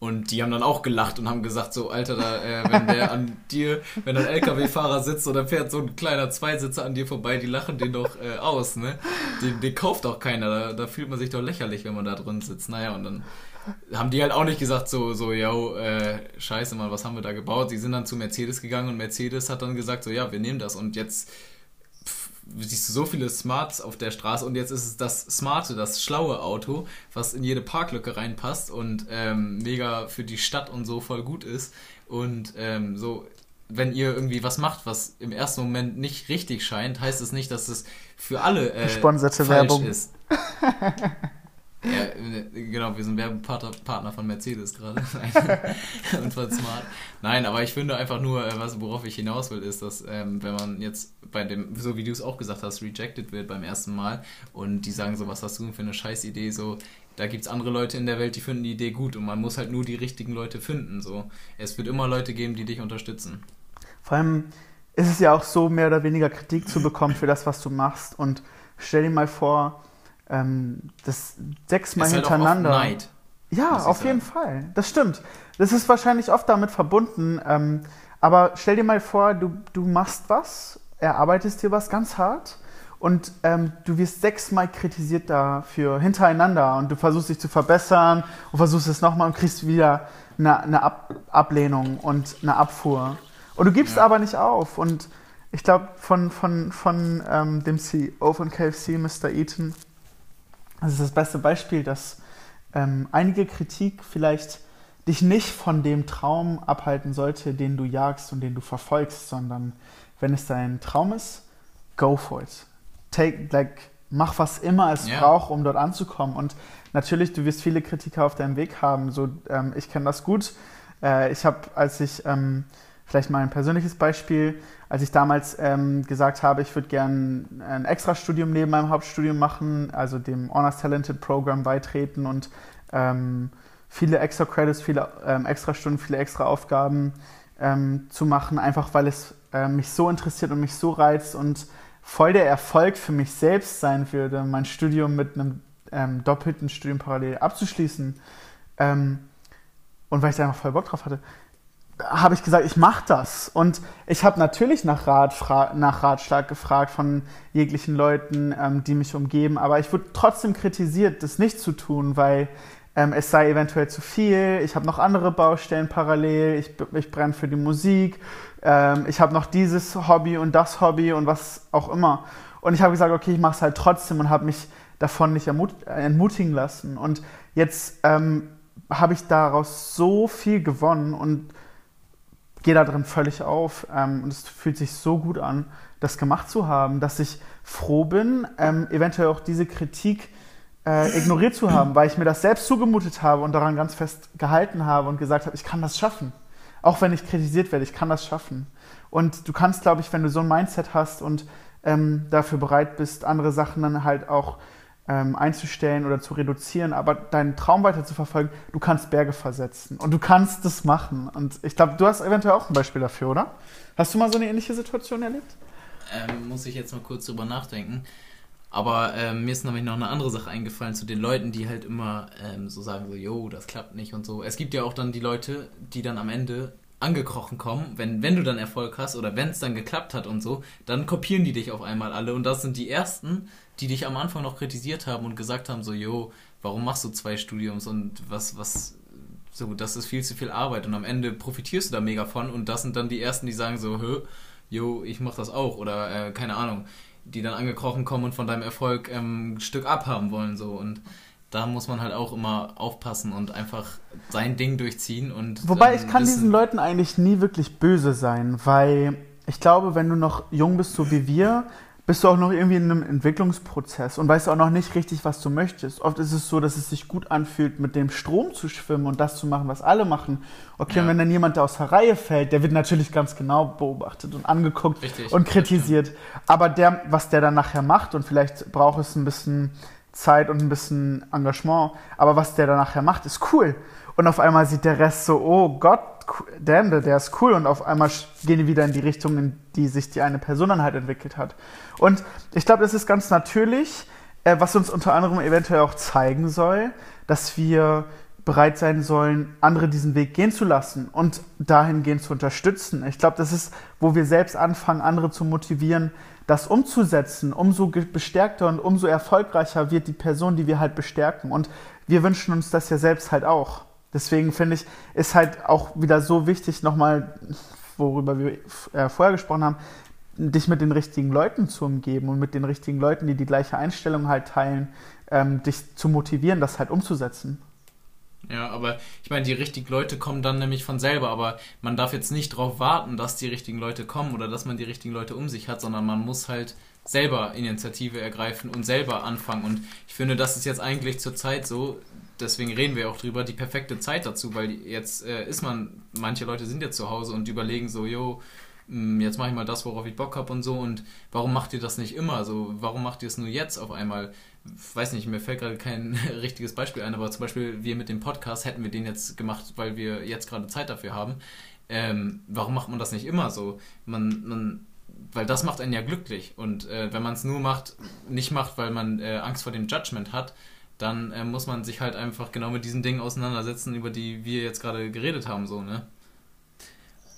Und die haben dann auch gelacht und haben gesagt, so, Alter, da, äh, wenn der an dir, wenn ein LKW-Fahrer sitzt dann fährt so ein kleiner Zweisitzer an dir vorbei, die lachen den doch äh, aus, ne? Den, den kauft doch keiner. Da, da, fühlt man sich doch lächerlich, wenn man da drin sitzt. Naja, und dann haben die halt auch nicht gesagt, so, so, yo, äh, scheiße mal, was haben wir da gebaut? Sie sind dann zu Mercedes gegangen und Mercedes hat dann gesagt, so, ja, wir nehmen das. Und jetzt siehst du so viele Smarts auf der Straße und jetzt ist es das smarte, das schlaue Auto, was in jede Parklücke reinpasst und ähm, mega für die Stadt und so voll gut ist. Und ähm, so, wenn ihr irgendwie was macht, was im ersten Moment nicht richtig scheint, heißt es nicht, dass es für alle äh, falsch Werbung. ist. Ja, äh, genau, wir sind Werbepartner von Mercedes gerade und von Smart. Nein, aber ich finde einfach nur, äh, was, worauf ich hinaus will, ist, dass ähm, wenn man jetzt bei dem, so wie du es auch gesagt hast, rejected wird beim ersten Mal und die sagen so, was hast du für eine Scheißidee, so, da gibt es andere Leute in der Welt, die finden die Idee gut und man muss halt nur die richtigen Leute finden. So. Es wird immer Leute geben, die dich unterstützen. Vor allem ist es ja auch so, mehr oder weniger Kritik zu bekommen für das, was du machst und stell dir mal vor, ähm, das sechsmal ist hintereinander. Halt Neid, ja, auf jeden Fall. Das stimmt. Das ist wahrscheinlich oft damit verbunden. Ähm, aber stell dir mal vor, du, du machst was, erarbeitest dir was ganz hart und ähm, du wirst sechsmal kritisiert dafür hintereinander und du versuchst dich zu verbessern und versuchst es nochmal und kriegst wieder eine, eine Ab Ablehnung und eine Abfuhr. Und du gibst ja. aber nicht auf. Und ich glaube, von, von, von ähm, dem CEO von KFC, Mr. Eaton, das ist das beste Beispiel, dass ähm, einige Kritik vielleicht dich nicht von dem Traum abhalten sollte, den du jagst und den du verfolgst, sondern wenn es dein Traum ist, go for it. Take, like, mach was immer es yeah. braucht, um dort anzukommen. Und natürlich, du wirst viele Kritiker auf deinem Weg haben. So, ähm, ich kenne das gut. Äh, ich habe, als ich ähm, Vielleicht mal ein persönliches Beispiel. Als ich damals ähm, gesagt habe, ich würde gerne ein Extrastudium neben meinem Hauptstudium machen, also dem Honors Talented Program beitreten und ähm, viele extra Credits, viele ähm, Extrastunden, viele extra Aufgaben ähm, zu machen, einfach weil es äh, mich so interessiert und mich so reizt und voll der Erfolg für mich selbst sein würde, mein Studium mit einem ähm, doppelten Studium parallel abzuschließen. Ähm, und weil ich da einfach voll Bock drauf hatte habe ich gesagt, ich mache das. Und ich habe natürlich nach, Rat, nach Ratschlag gefragt von jeglichen Leuten, ähm, die mich umgeben, aber ich wurde trotzdem kritisiert, das nicht zu tun, weil ähm, es sei eventuell zu viel. Ich habe noch andere Baustellen parallel, ich, ich brenne für die Musik, ähm, ich habe noch dieses Hobby und das Hobby und was auch immer. Und ich habe gesagt, okay, ich mache es halt trotzdem und habe mich davon nicht entmutigen lassen. Und jetzt ähm, habe ich daraus so viel gewonnen und gehe da drin völlig auf ähm, und es fühlt sich so gut an, das gemacht zu haben, dass ich froh bin, ähm, eventuell auch diese Kritik äh, ignoriert zu haben, weil ich mir das selbst zugemutet habe und daran ganz fest gehalten habe und gesagt habe, ich kann das schaffen. Auch wenn ich kritisiert werde, ich kann das schaffen. Und du kannst, glaube ich, wenn du so ein Mindset hast und ähm, dafür bereit bist, andere Sachen dann halt auch ähm, einzustellen oder zu reduzieren, aber deinen Traum weiter zu verfolgen, du kannst Berge versetzen und du kannst das machen. Und ich glaube, du hast eventuell auch ein Beispiel dafür, oder? Hast du mal so eine ähnliche Situation erlebt? Ähm, muss ich jetzt mal kurz drüber nachdenken. Aber ähm, mir ist nämlich noch eine andere Sache eingefallen zu den Leuten, die halt immer ähm, so sagen, so, yo, das klappt nicht und so. Es gibt ja auch dann die Leute, die dann am Ende angekrochen kommen, wenn, wenn du dann Erfolg hast oder wenn es dann geklappt hat und so, dann kopieren die dich auf einmal alle. Und das sind die ersten, die dich am Anfang noch kritisiert haben und gesagt haben, so, yo, warum machst du zwei Studiums und was, was, so, das ist viel zu viel Arbeit und am Ende profitierst du da mega von und das sind dann die Ersten, die sagen so, hö, yo, ich mach das auch oder äh, keine Ahnung, die dann angekrochen kommen und von deinem Erfolg ähm, ein Stück abhaben wollen, so und da muss man halt auch immer aufpassen und einfach sein Ding durchziehen. Und Wobei ich kann diesen Leuten eigentlich nie wirklich böse sein, weil ich glaube, wenn du noch jung bist, so wie wir, bist du auch noch irgendwie in einem Entwicklungsprozess und weißt auch noch nicht richtig, was du möchtest. Oft ist es so, dass es sich gut anfühlt, mit dem Strom zu schwimmen und das zu machen, was alle machen. Okay, ja. und wenn dann jemand aus der Reihe fällt, der wird natürlich ganz genau beobachtet und angeguckt richtig, und kritisiert. Aber der, was der dann nachher macht, und vielleicht braucht es ein bisschen Zeit und ein bisschen Engagement, aber was der dann nachher macht, ist cool. Und auf einmal sieht der Rest so, oh Gott, damn, der ist cool. Und auf einmal gehen die wieder in die Richtung, in die sich die eine Person dann halt entwickelt hat. Und ich glaube, das ist ganz natürlich, äh, was uns unter anderem eventuell auch zeigen soll, dass wir bereit sein sollen, andere diesen Weg gehen zu lassen und dahingehend zu unterstützen. Ich glaube, das ist, wo wir selbst anfangen, andere zu motivieren, das umzusetzen. Umso bestärkter und umso erfolgreicher wird die Person, die wir halt bestärken. Und wir wünschen uns das ja selbst halt auch. Deswegen finde ich, ist halt auch wieder so wichtig, nochmal, worüber wir äh, vorher gesprochen haben, dich mit den richtigen Leuten zu umgeben und mit den richtigen Leuten, die die gleiche Einstellung halt teilen, ähm, dich zu motivieren, das halt umzusetzen. Ja, aber ich meine, die richtigen Leute kommen dann nämlich von selber, aber man darf jetzt nicht darauf warten, dass die richtigen Leute kommen oder dass man die richtigen Leute um sich hat, sondern man muss halt selber Initiative ergreifen und selber anfangen. Und ich finde, das ist jetzt eigentlich zur Zeit so, deswegen reden wir auch drüber, die perfekte Zeit dazu, weil jetzt äh, ist man, manche Leute sind jetzt zu Hause und überlegen so, yo, jetzt mache ich mal das, worauf ich Bock habe und so und warum macht ihr das nicht immer? So, warum macht ihr es nur jetzt auf einmal? weiß nicht, mir fällt gerade kein richtiges Beispiel ein, aber zum Beispiel wir mit dem Podcast hätten wir den jetzt gemacht, weil wir jetzt gerade Zeit dafür haben. Ähm, warum macht man das nicht immer so? Man, man, weil das macht einen ja glücklich und äh, wenn man es nur macht, nicht macht, weil man äh, Angst vor dem Judgment hat, dann äh, muss man sich halt einfach genau mit diesen Dingen auseinandersetzen, über die wir jetzt gerade geredet haben, so, ne?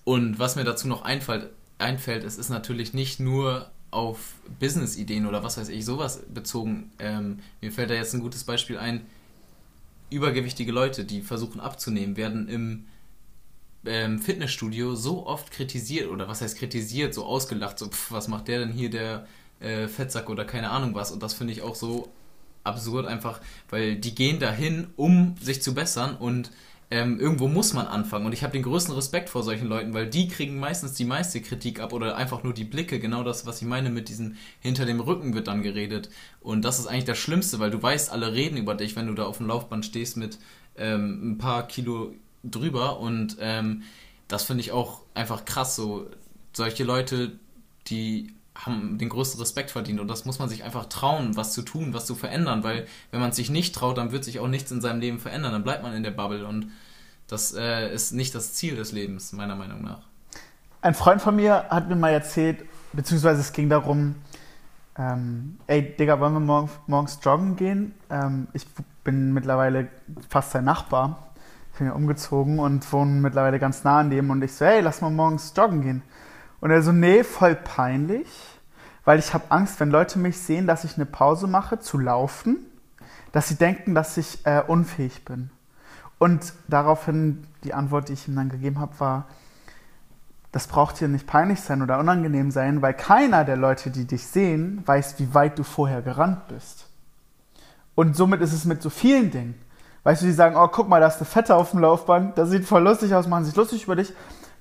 Und was mir dazu noch einfällt, einfällt, es ist natürlich nicht nur auf Business-Ideen oder was weiß ich, sowas bezogen. Ähm, mir fällt da jetzt ein gutes Beispiel ein. Übergewichtige Leute, die versuchen abzunehmen, werden im ähm, Fitnessstudio so oft kritisiert oder was heißt kritisiert, so ausgelacht, so pff, was macht der denn hier, der äh, Fettsack oder keine Ahnung was. Und das finde ich auch so absurd einfach, weil die gehen dahin, um sich zu bessern und ähm, irgendwo muss man anfangen. Und ich habe den größten Respekt vor solchen Leuten, weil die kriegen meistens die meiste Kritik ab oder einfach nur die Blicke. Genau das, was ich meine mit diesem hinter dem Rücken wird dann geredet. Und das ist eigentlich das Schlimmste, weil du weißt, alle reden über dich, wenn du da auf dem Laufband stehst mit ähm, ein paar Kilo drüber. Und ähm, das finde ich auch einfach krass. So solche Leute, die haben den größten Respekt verdient und das muss man sich einfach trauen, was zu tun, was zu verändern, weil wenn man sich nicht traut, dann wird sich auch nichts in seinem Leben verändern, dann bleibt man in der Bubble und das äh, ist nicht das Ziel des Lebens, meiner Meinung nach. Ein Freund von mir hat mir mal erzählt, beziehungsweise es ging darum, ähm, ey Digga, wollen wir morgen, morgens joggen gehen? Ähm, ich bin mittlerweile fast sein Nachbar, ich bin ja umgezogen und wohne mittlerweile ganz nah an dem und ich so, ey, lass mal morgens joggen gehen. Und er so, nee, voll peinlich, weil ich habe Angst, wenn Leute mich sehen, dass ich eine Pause mache, zu laufen, dass sie denken, dass ich äh, unfähig bin. Und daraufhin die Antwort, die ich ihm dann gegeben habe, war, das braucht hier nicht peinlich sein oder unangenehm sein, weil keiner der Leute, die dich sehen, weiß, wie weit du vorher gerannt bist. Und somit ist es mit so vielen Dingen. Weißt du, die sagen, oh, guck mal, da ist eine Fette auf dem Laufband, das sieht voll lustig aus, machen sich lustig über dich.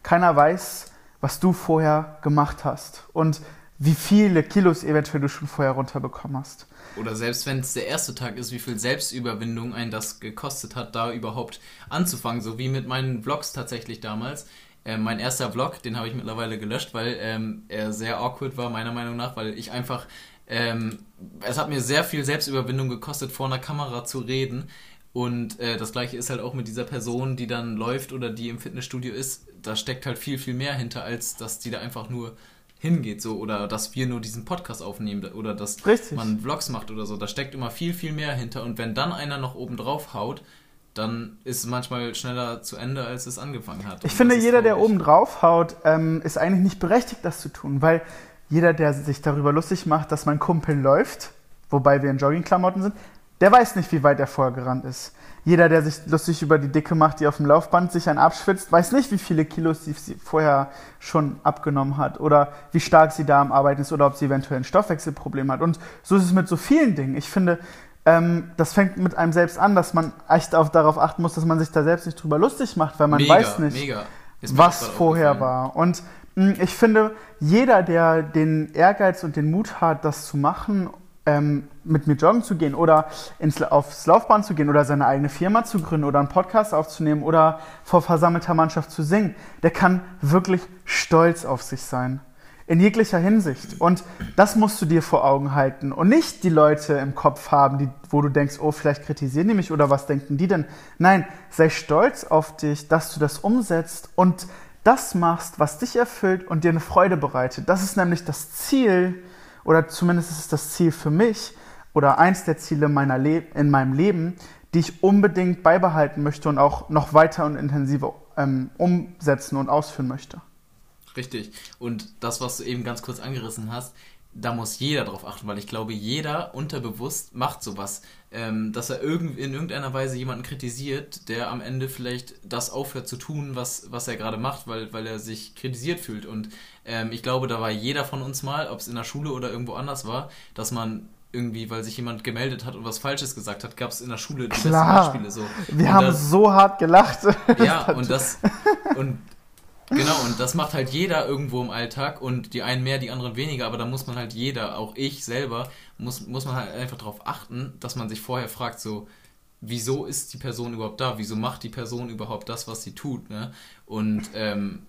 Keiner weiß, was du vorher gemacht hast und wie viele Kilos eventuell du schon vorher runterbekommen hast. Oder selbst wenn es der erste Tag ist, wie viel Selbstüberwindung ein das gekostet hat, da überhaupt anzufangen. So wie mit meinen Vlogs tatsächlich damals. Äh, mein erster Vlog, den habe ich mittlerweile gelöscht, weil ähm, er sehr awkward war, meiner Meinung nach, weil ich einfach. Ähm, es hat mir sehr viel Selbstüberwindung gekostet, vor einer Kamera zu reden. Und äh, das gleiche ist halt auch mit dieser Person, die dann läuft oder die im Fitnessstudio ist. Da steckt halt viel, viel mehr hinter, als dass die da einfach nur hingeht, so oder dass wir nur diesen Podcast aufnehmen oder dass Richtig. man Vlogs macht oder so. Da steckt immer viel, viel mehr hinter. Und wenn dann einer noch oben drauf haut, dann ist es manchmal schneller zu Ende, als es angefangen hat. Ich finde, jeder, der oben drauf haut, ähm, ist eigentlich nicht berechtigt, das zu tun, weil jeder, der sich darüber lustig macht, dass mein Kumpel läuft, wobei wir in Joggingklamotten sind, der weiß nicht, wie weit er vorher gerannt ist. Jeder, der sich lustig über die Dicke macht, die auf dem Laufband sich einen abschwitzt, weiß nicht, wie viele Kilos sie vorher schon abgenommen hat oder wie stark sie da am Arbeiten ist oder ob sie eventuell ein Stoffwechselproblem hat. Und so ist es mit so vielen Dingen. Ich finde, ähm, das fängt mit einem selbst an, dass man echt auf, darauf achten muss, dass man sich da selbst nicht drüber lustig macht, weil man mega, weiß nicht, was vorher war. Und mh, hm, ich finde, jeder, der den Ehrgeiz und den Mut hat, das zu machen, ähm, mit mir joggen zu gehen oder ins, aufs Laufbahn zu gehen oder seine eigene Firma zu gründen oder einen Podcast aufzunehmen oder vor versammelter Mannschaft zu singen, der kann wirklich stolz auf sich sein. In jeglicher Hinsicht. Und das musst du dir vor Augen halten und nicht die Leute im Kopf haben, die, wo du denkst, oh, vielleicht kritisieren die mich oder was denken die denn? Nein, sei stolz auf dich, dass du das umsetzt und das machst, was dich erfüllt und dir eine Freude bereitet. Das ist nämlich das Ziel, oder zumindest ist es das Ziel für mich oder eins der Ziele meiner Le in meinem Leben, die ich unbedingt beibehalten möchte und auch noch weiter und intensiver ähm, umsetzen und ausführen möchte. Richtig. Und das, was du eben ganz kurz angerissen hast, da muss jeder drauf achten, weil ich glaube, jeder unterbewusst macht sowas, ähm, dass er irgend, in irgendeiner Weise jemanden kritisiert, der am Ende vielleicht das aufhört zu tun, was, was er gerade macht, weil, weil er sich kritisiert fühlt. Und ähm, ich glaube, da war jeder von uns mal, ob es in der Schule oder irgendwo anders war, dass man irgendwie, weil sich jemand gemeldet hat und was Falsches gesagt hat, gab es in der Schule die Klar. Beispiele so. Wir und haben das, so hart gelacht. Ja, und das und Genau, und das macht halt jeder irgendwo im Alltag und die einen mehr, die anderen weniger, aber da muss man halt jeder, auch ich selber, muss, muss man halt einfach darauf achten, dass man sich vorher fragt, so, wieso ist die Person überhaupt da? Wieso macht die Person überhaupt das, was sie tut? Ne? Und ähm,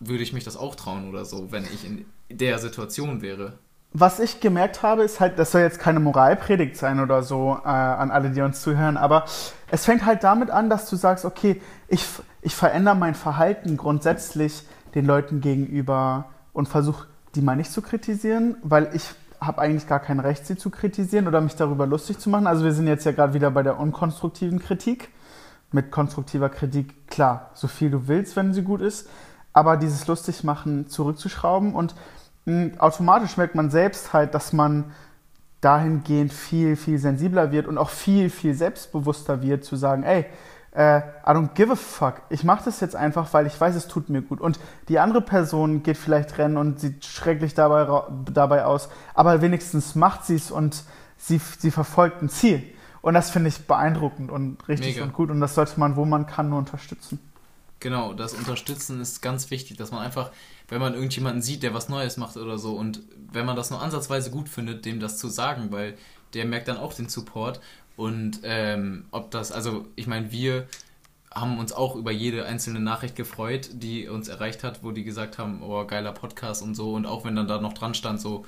würde ich mich das auch trauen oder so, wenn ich in der Situation wäre? Was ich gemerkt habe, ist halt, das soll jetzt keine Moralpredigt sein oder so äh, an alle, die uns zuhören, aber es fängt halt damit an, dass du sagst, okay, ich, ich verändere mein Verhalten grundsätzlich den Leuten gegenüber und versuche, die mal nicht zu kritisieren, weil ich habe eigentlich gar kein Recht, sie zu kritisieren oder mich darüber lustig zu machen. Also wir sind jetzt ja gerade wieder bei der unkonstruktiven Kritik. Mit konstruktiver Kritik, klar, so viel du willst, wenn sie gut ist, aber dieses Lustigmachen zurückzuschrauben und automatisch merkt man selbst halt, dass man dahingehend viel, viel sensibler wird und auch viel, viel selbstbewusster wird, zu sagen, ey, äh, I don't give a fuck. Ich mache das jetzt einfach, weil ich weiß, es tut mir gut. Und die andere Person geht vielleicht rennen und sieht schrecklich dabei, dabei aus, aber wenigstens macht sie es und sie, sie verfolgt ein Ziel. Und das finde ich beeindruckend und richtig Mega. und gut. Und das sollte man, wo man kann, nur unterstützen. Genau, das Unterstützen ist ganz wichtig, dass man einfach, wenn man irgendjemanden sieht, der was Neues macht oder so, und wenn man das nur ansatzweise gut findet, dem das zu sagen, weil der merkt dann auch den Support und ähm, ob das, also ich meine, wir haben uns auch über jede einzelne Nachricht gefreut, die uns erreicht hat, wo die gesagt haben, oh, geiler Podcast und so. Und auch wenn dann da noch dran stand, so,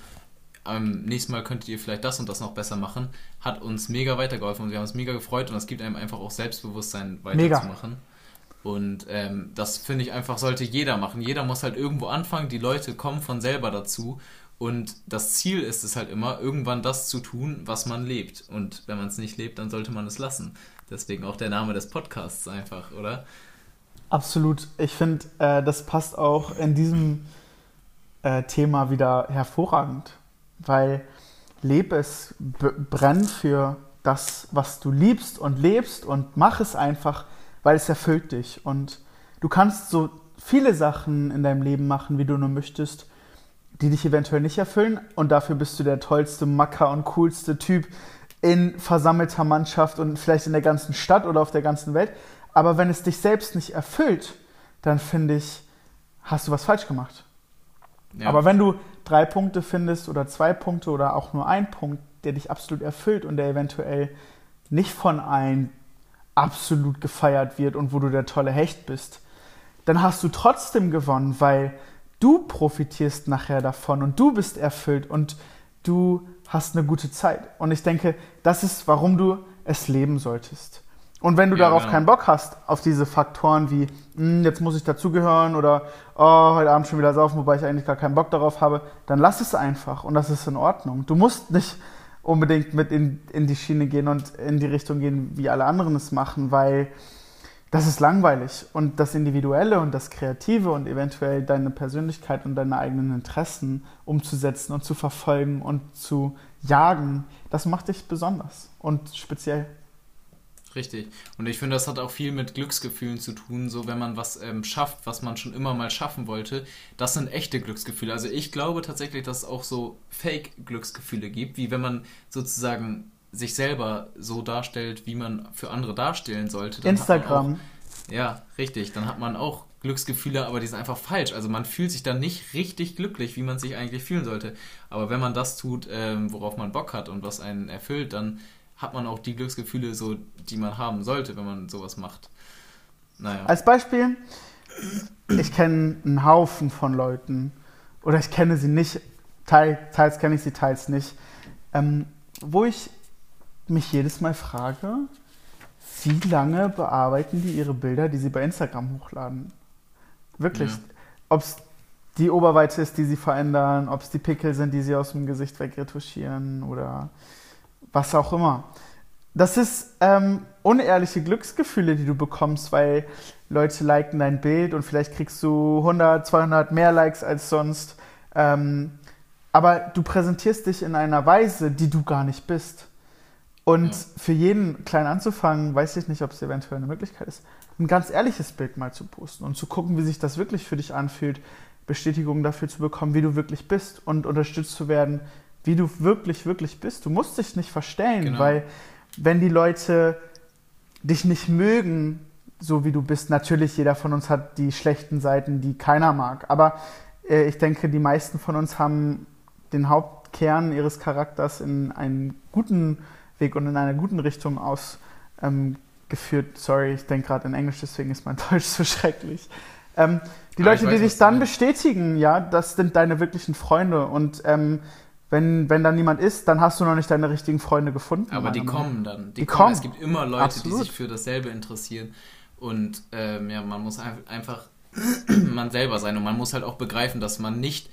ähm, nächstes Mal könntet ihr vielleicht das und das noch besser machen, hat uns mega weitergeholfen und wir haben uns mega gefreut und das gibt einem einfach auch Selbstbewusstsein weiterzumachen. Mega. Und ähm, das finde ich einfach, sollte jeder machen. Jeder muss halt irgendwo anfangen, die Leute kommen von selber dazu und das Ziel ist es halt immer, irgendwann das zu tun, was man lebt. Und wenn man es nicht lebt, dann sollte man es lassen. Deswegen auch der Name des Podcasts einfach, oder? Absolut. Ich finde, äh, das passt auch in diesem äh, Thema wieder hervorragend, weil leb es, brenn für das, was du liebst und lebst und mach es einfach, weil es erfüllt dich. Und du kannst so viele Sachen in deinem Leben machen, wie du nur möchtest die dich eventuell nicht erfüllen und dafür bist du der tollste Macker und coolste Typ in versammelter Mannschaft und vielleicht in der ganzen Stadt oder auf der ganzen Welt. Aber wenn es dich selbst nicht erfüllt, dann finde ich, hast du was falsch gemacht. Ja. Aber wenn du drei Punkte findest oder zwei Punkte oder auch nur ein Punkt, der dich absolut erfüllt und der eventuell nicht von allen absolut gefeiert wird und wo du der tolle Hecht bist, dann hast du trotzdem gewonnen, weil du profitierst nachher davon und du bist erfüllt und du hast eine gute Zeit. Und ich denke, das ist, warum du es leben solltest. Und wenn du ja, darauf genau. keinen Bock hast, auf diese Faktoren wie, hm, jetzt muss ich dazugehören oder oh, heute Abend schon wieder saufen, wobei ich eigentlich gar keinen Bock darauf habe, dann lass es einfach und das ist in Ordnung. Du musst nicht unbedingt mit in, in die Schiene gehen und in die Richtung gehen, wie alle anderen es machen, weil das ist langweilig. Und das Individuelle und das Kreative und eventuell deine Persönlichkeit und deine eigenen Interessen umzusetzen und zu verfolgen und zu jagen, das macht dich besonders und speziell. Richtig. Und ich finde, das hat auch viel mit Glücksgefühlen zu tun. So, wenn man was ähm, schafft, was man schon immer mal schaffen wollte, das sind echte Glücksgefühle. Also ich glaube tatsächlich, dass es auch so Fake-Glücksgefühle gibt, wie wenn man sozusagen sich selber so darstellt, wie man für andere darstellen sollte. Instagram. Auch, ja, richtig. Dann hat man auch Glücksgefühle, aber die sind einfach falsch. Also man fühlt sich dann nicht richtig glücklich, wie man sich eigentlich fühlen sollte. Aber wenn man das tut, ähm, worauf man Bock hat und was einen erfüllt, dann hat man auch die Glücksgefühle, so, die man haben sollte, wenn man sowas macht. Naja. Als Beispiel, ich kenne einen Haufen von Leuten, oder ich kenne sie nicht, teils, teils kenne ich sie, teils nicht, ähm, wo ich mich jedes Mal frage, wie lange bearbeiten die ihre Bilder, die sie bei Instagram hochladen? Wirklich. Ja. Ob es die Oberweite ist, die sie verändern, ob es die Pickel sind, die sie aus dem Gesicht wegretuschieren oder was auch immer. Das ist ähm, unehrliche Glücksgefühle, die du bekommst, weil Leute liken dein Bild und vielleicht kriegst du 100, 200 mehr Likes als sonst. Ähm, aber du präsentierst dich in einer Weise, die du gar nicht bist. Und ja. für jeden klein anzufangen, weiß ich nicht, ob es eventuell eine Möglichkeit ist, ein ganz ehrliches Bild mal zu posten und zu gucken, wie sich das wirklich für dich anfühlt, Bestätigung dafür zu bekommen, wie du wirklich bist und unterstützt zu werden, wie du wirklich, wirklich bist. Du musst dich nicht verstellen, genau. weil wenn die Leute dich nicht mögen, so wie du bist, natürlich jeder von uns hat die schlechten Seiten, die keiner mag. Aber äh, ich denke, die meisten von uns haben den Hauptkern ihres Charakters in einen guten Weg und in einer guten Richtung ausgeführt. Ähm, Sorry, ich denke gerade in Englisch, deswegen ist mein Deutsch so schrecklich. Ähm, die Aber Leute, weiß, die dich dann bestätigen, ja, das sind deine wirklichen Freunde. Und ähm, wenn, wenn da niemand ist, dann hast du noch nicht deine richtigen Freunde gefunden. Aber die kommen dann. Die, die kommen. kommen. Es gibt immer Leute, Absolut. die sich für dasselbe interessieren. Und ähm, ja, man muss einfach man selber sein. Und man muss halt auch begreifen, dass man nicht,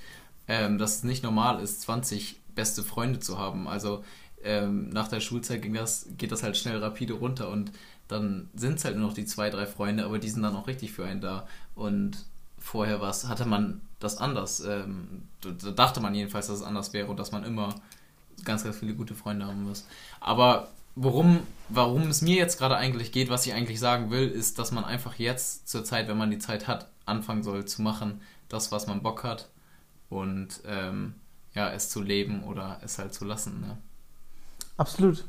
ähm, dass es nicht normal ist, 20 beste Freunde zu haben. Also ähm, nach der Schulzeit ging das, geht das halt schnell rapide runter und dann sind es halt nur noch die zwei, drei Freunde, aber die sind dann auch richtig für einen da. Und vorher was hatte man das anders. Ähm, da dachte man jedenfalls, dass es anders wäre und dass man immer ganz, ganz viele gute Freunde haben muss. Aber worum, warum es mir jetzt gerade eigentlich geht, was ich eigentlich sagen will, ist, dass man einfach jetzt zur Zeit, wenn man die Zeit hat, anfangen soll zu machen, das, was man Bock hat und ähm, ja, es zu leben oder es halt zu lassen. Ne? Absolut.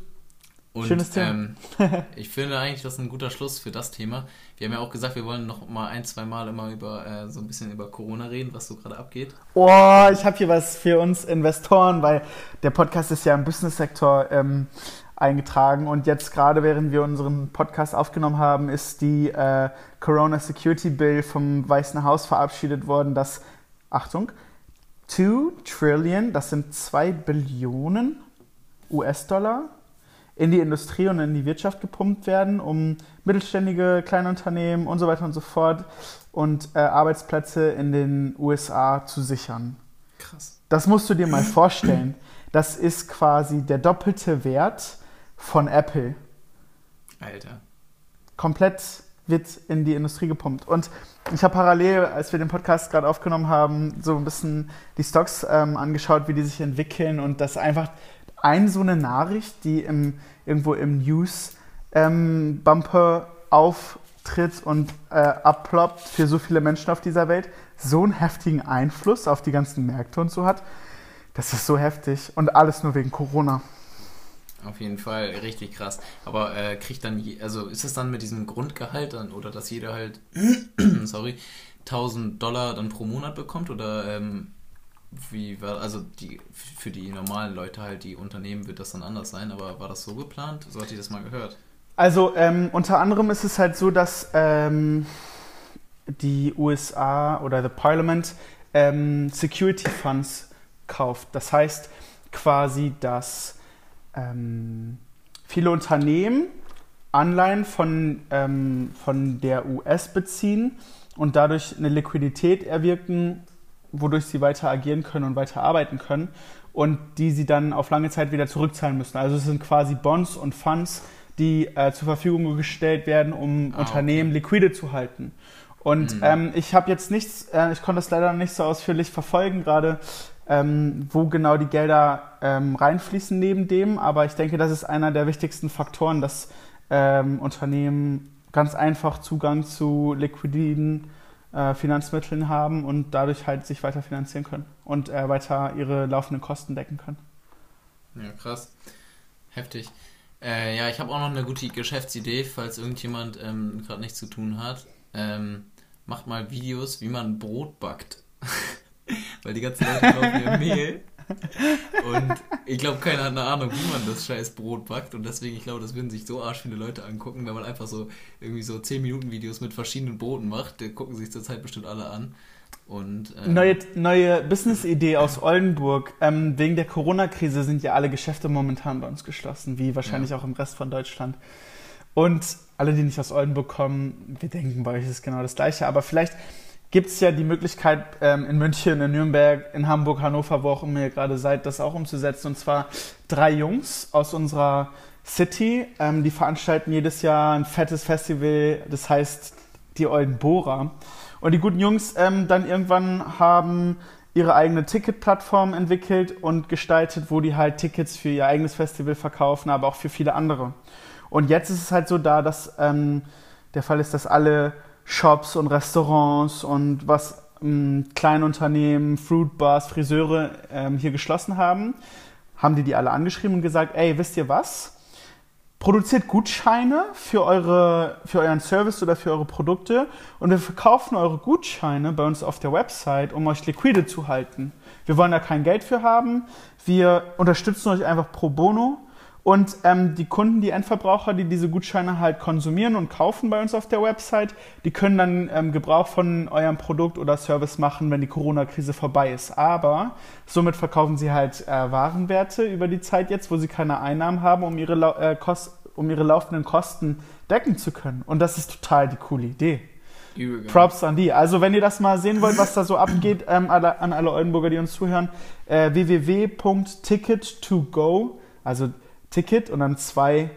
Und, Schönes Thema. Ähm, ich finde eigentlich, das ist ein guter Schluss für das Thema. Wir haben ja auch gesagt, wir wollen noch mal ein, zwei Mal immer über äh, so ein bisschen über Corona reden, was so gerade abgeht. Oh, ich habe hier was für uns Investoren, weil der Podcast ist ja im Business-Sektor ähm, eingetragen und jetzt gerade während wir unseren Podcast aufgenommen haben, ist die äh, Corona Security Bill vom Weißen Haus verabschiedet worden, dass, Achtung, 2 Trillion, das sind 2 Billionen US-Dollar in die Industrie und in die Wirtschaft gepumpt werden, um mittelständige Kleinunternehmen und so weiter und so fort und äh, Arbeitsplätze in den USA zu sichern. Krass. Das musst du dir mal vorstellen. Das ist quasi der doppelte Wert von Apple. Alter. Komplett wird in die Industrie gepumpt. Und ich habe parallel, als wir den Podcast gerade aufgenommen haben, so ein bisschen die Stocks ähm, angeschaut, wie die sich entwickeln und das einfach ein so eine Nachricht, die im, irgendwo im News-Bumper ähm, auftritt und äh, abploppt für so viele Menschen auf dieser Welt, so einen heftigen Einfluss auf die ganzen Märkte und so hat. Das ist so heftig und alles nur wegen Corona. Auf jeden Fall, richtig krass. Aber äh, kriegt dann, also ist es dann mit diesem Grundgehalt dann, oder dass jeder halt, sorry, 1000 Dollar dann pro Monat bekommt oder ähm, wie war, also die, für die normalen Leute halt, die Unternehmen, wird das dann anders sein, aber war das so geplant? So hatte ich das mal gehört. Also ähm, unter anderem ist es halt so, dass ähm, die USA oder the Parliament ähm, Security Funds kauft. Das heißt quasi, dass ähm, viele Unternehmen Anleihen von, ähm, von der US beziehen und dadurch eine Liquidität erwirken wodurch sie weiter agieren können und weiter arbeiten können und die sie dann auf lange Zeit wieder zurückzahlen müssen. Also es sind quasi Bonds und Funds, die äh, zur Verfügung gestellt werden, um ah, Unternehmen okay. liquide zu halten. Und mhm. ähm, ich habe jetzt nichts, äh, ich konnte das leider nicht so ausführlich verfolgen gerade, ähm, wo genau die Gelder ähm, reinfließen neben dem, aber ich denke, das ist einer der wichtigsten Faktoren, dass ähm, Unternehmen ganz einfach Zugang zu liquiden Finanzmitteln haben und dadurch halt sich weiter finanzieren können und äh, weiter ihre laufenden Kosten decken können. Ja, krass. Heftig. Äh, ja, ich habe auch noch eine gute Geschäftsidee, falls irgendjemand ähm, gerade nichts zu tun hat. Ähm, macht mal Videos, wie man Brot backt. Weil die ganzen Leute kaufen ja Mehl. Und ich glaube, keiner hat eine Ahnung, wie man das scheiß Brot backt. Und deswegen, ich glaube, das würden sich so arsch viele Leute angucken, wenn man einfach so irgendwie so 10 Minuten Videos mit verschiedenen Broten macht. Die gucken sich zurzeit bestimmt alle an. Und, ähm, neue neue Business-Idee aus Oldenburg. Ähm, wegen der Corona-Krise sind ja alle Geschäfte momentan bei uns geschlossen, wie wahrscheinlich ja. auch im Rest von Deutschland. Und alle, die nicht aus Oldenburg kommen, wir denken, bei euch ist genau das Gleiche. Aber vielleicht gibt es ja die Möglichkeit, ähm, in München, in Nürnberg, in Hamburg, Hannover, wo auch immer ihr gerade seid, das auch umzusetzen. Und zwar drei Jungs aus unserer City, ähm, die veranstalten jedes Jahr ein fettes Festival, das heißt die Oldenbora. Und die guten Jungs ähm, dann irgendwann haben ihre eigene Ticketplattform entwickelt und gestaltet, wo die halt Tickets für ihr eigenes Festival verkaufen, aber auch für viele andere. Und jetzt ist es halt so da, dass ähm, der Fall ist, dass alle Shops und Restaurants und was ähm, Kleinunternehmen, Fruitbars, Friseure ähm, hier geschlossen haben, haben die die alle angeschrieben und gesagt, ey, wisst ihr was? Produziert Gutscheine für, eure, für euren Service oder für eure Produkte und wir verkaufen eure Gutscheine bei uns auf der Website, um euch liquide zu halten. Wir wollen da kein Geld für haben. Wir unterstützen euch einfach pro bono und ähm, die Kunden, die Endverbraucher, die diese Gutscheine halt konsumieren und kaufen bei uns auf der Website, die können dann ähm, Gebrauch von eurem Produkt oder Service machen, wenn die Corona-Krise vorbei ist. Aber somit verkaufen sie halt äh, Warenwerte über die Zeit jetzt, wo sie keine Einnahmen haben, um ihre, äh, um ihre laufenden Kosten decken zu können. Und das ist total die coole Idee. Props an die. Also wenn ihr das mal sehen wollt, was da so abgeht, ähm, an alle Oldenburger, die uns zuhören, äh, www.ticket2go, also Ticket und dann zwei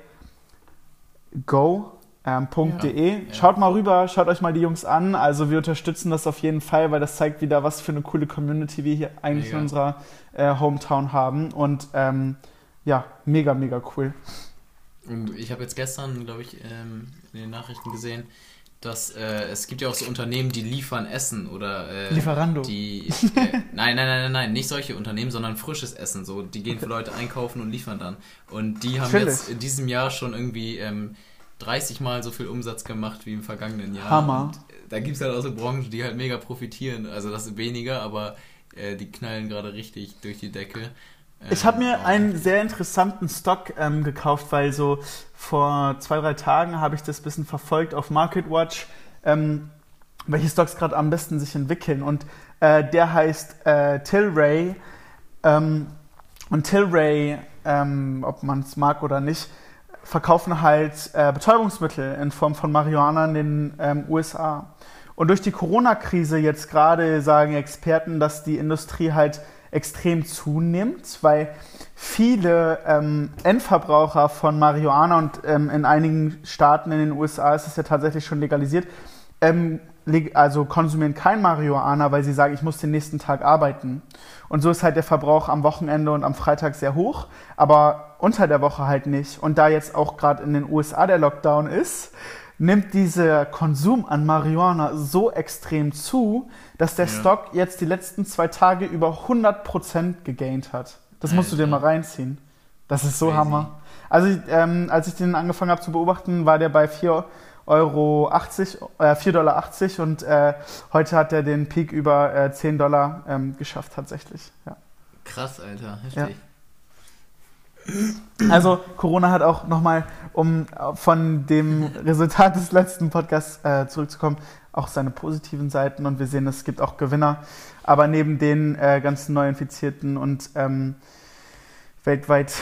go.de. Ähm, ja, ja. Schaut mal rüber, schaut euch mal die Jungs an. Also wir unterstützen das auf jeden Fall, weil das zeigt wieder, was für eine coole Community wir hier eigentlich mega. in unserer äh, Hometown haben. Und ähm, ja, mega, mega cool. Und ich habe jetzt gestern, glaube ich, ähm, in den Nachrichten gesehen, dass äh, es gibt ja auch so Unternehmen, die liefern Essen oder äh, Lieferando. Die, äh, nein, nein, nein, nein, nein, nicht solche Unternehmen, sondern frisches Essen. So, die gehen für Leute einkaufen und liefern dann. Und die haben Philipp. jetzt in diesem Jahr schon irgendwie ähm, 30 Mal so viel Umsatz gemacht wie im vergangenen Jahr. Hammer. Und da gibt es halt auch so Branchen, die halt mega profitieren. Also das weniger, aber äh, die knallen gerade richtig durch die Decke. Ich habe mir einen sehr interessanten Stock ähm, gekauft, weil so vor zwei, drei Tagen habe ich das bisschen verfolgt auf MarketWatch, ähm, welche Stocks gerade am besten sich entwickeln. Und äh, der heißt äh, Tilray. Ähm, und Tilray, ähm, ob man es mag oder nicht, verkaufen halt äh, Betäubungsmittel in Form von Marihuana in den ähm, USA. Und durch die Corona-Krise jetzt gerade sagen Experten, dass die Industrie halt extrem zunimmt, weil viele ähm, Endverbraucher von Marihuana und ähm, in einigen Staaten in den USA ist es ja tatsächlich schon legalisiert, ähm, also konsumieren kein Marihuana, weil sie sagen, ich muss den nächsten Tag arbeiten. Und so ist halt der Verbrauch am Wochenende und am Freitag sehr hoch, aber unter der Woche halt nicht. Und da jetzt auch gerade in den USA der Lockdown ist, nimmt dieser Konsum an Marihuana so extrem zu, dass der ja. Stock jetzt die letzten zwei Tage über 100% gegaint hat. Das musst du dir mal reinziehen. Das ist so Crazy. Hammer. Also ähm, als ich den angefangen habe zu beobachten, war der bei 4,80 Euro, äh, 4,80 Dollar und äh, heute hat er den Peak über äh, 10 Dollar ähm, geschafft tatsächlich. Ja. Krass, Alter, heftig. Ja. Also Corona hat auch nochmal, um von dem Resultat des letzten Podcasts äh, zurückzukommen, auch seine positiven Seiten und wir sehen, es gibt auch Gewinner. Aber neben den äh, ganzen Neuinfizierten und ähm, weltweit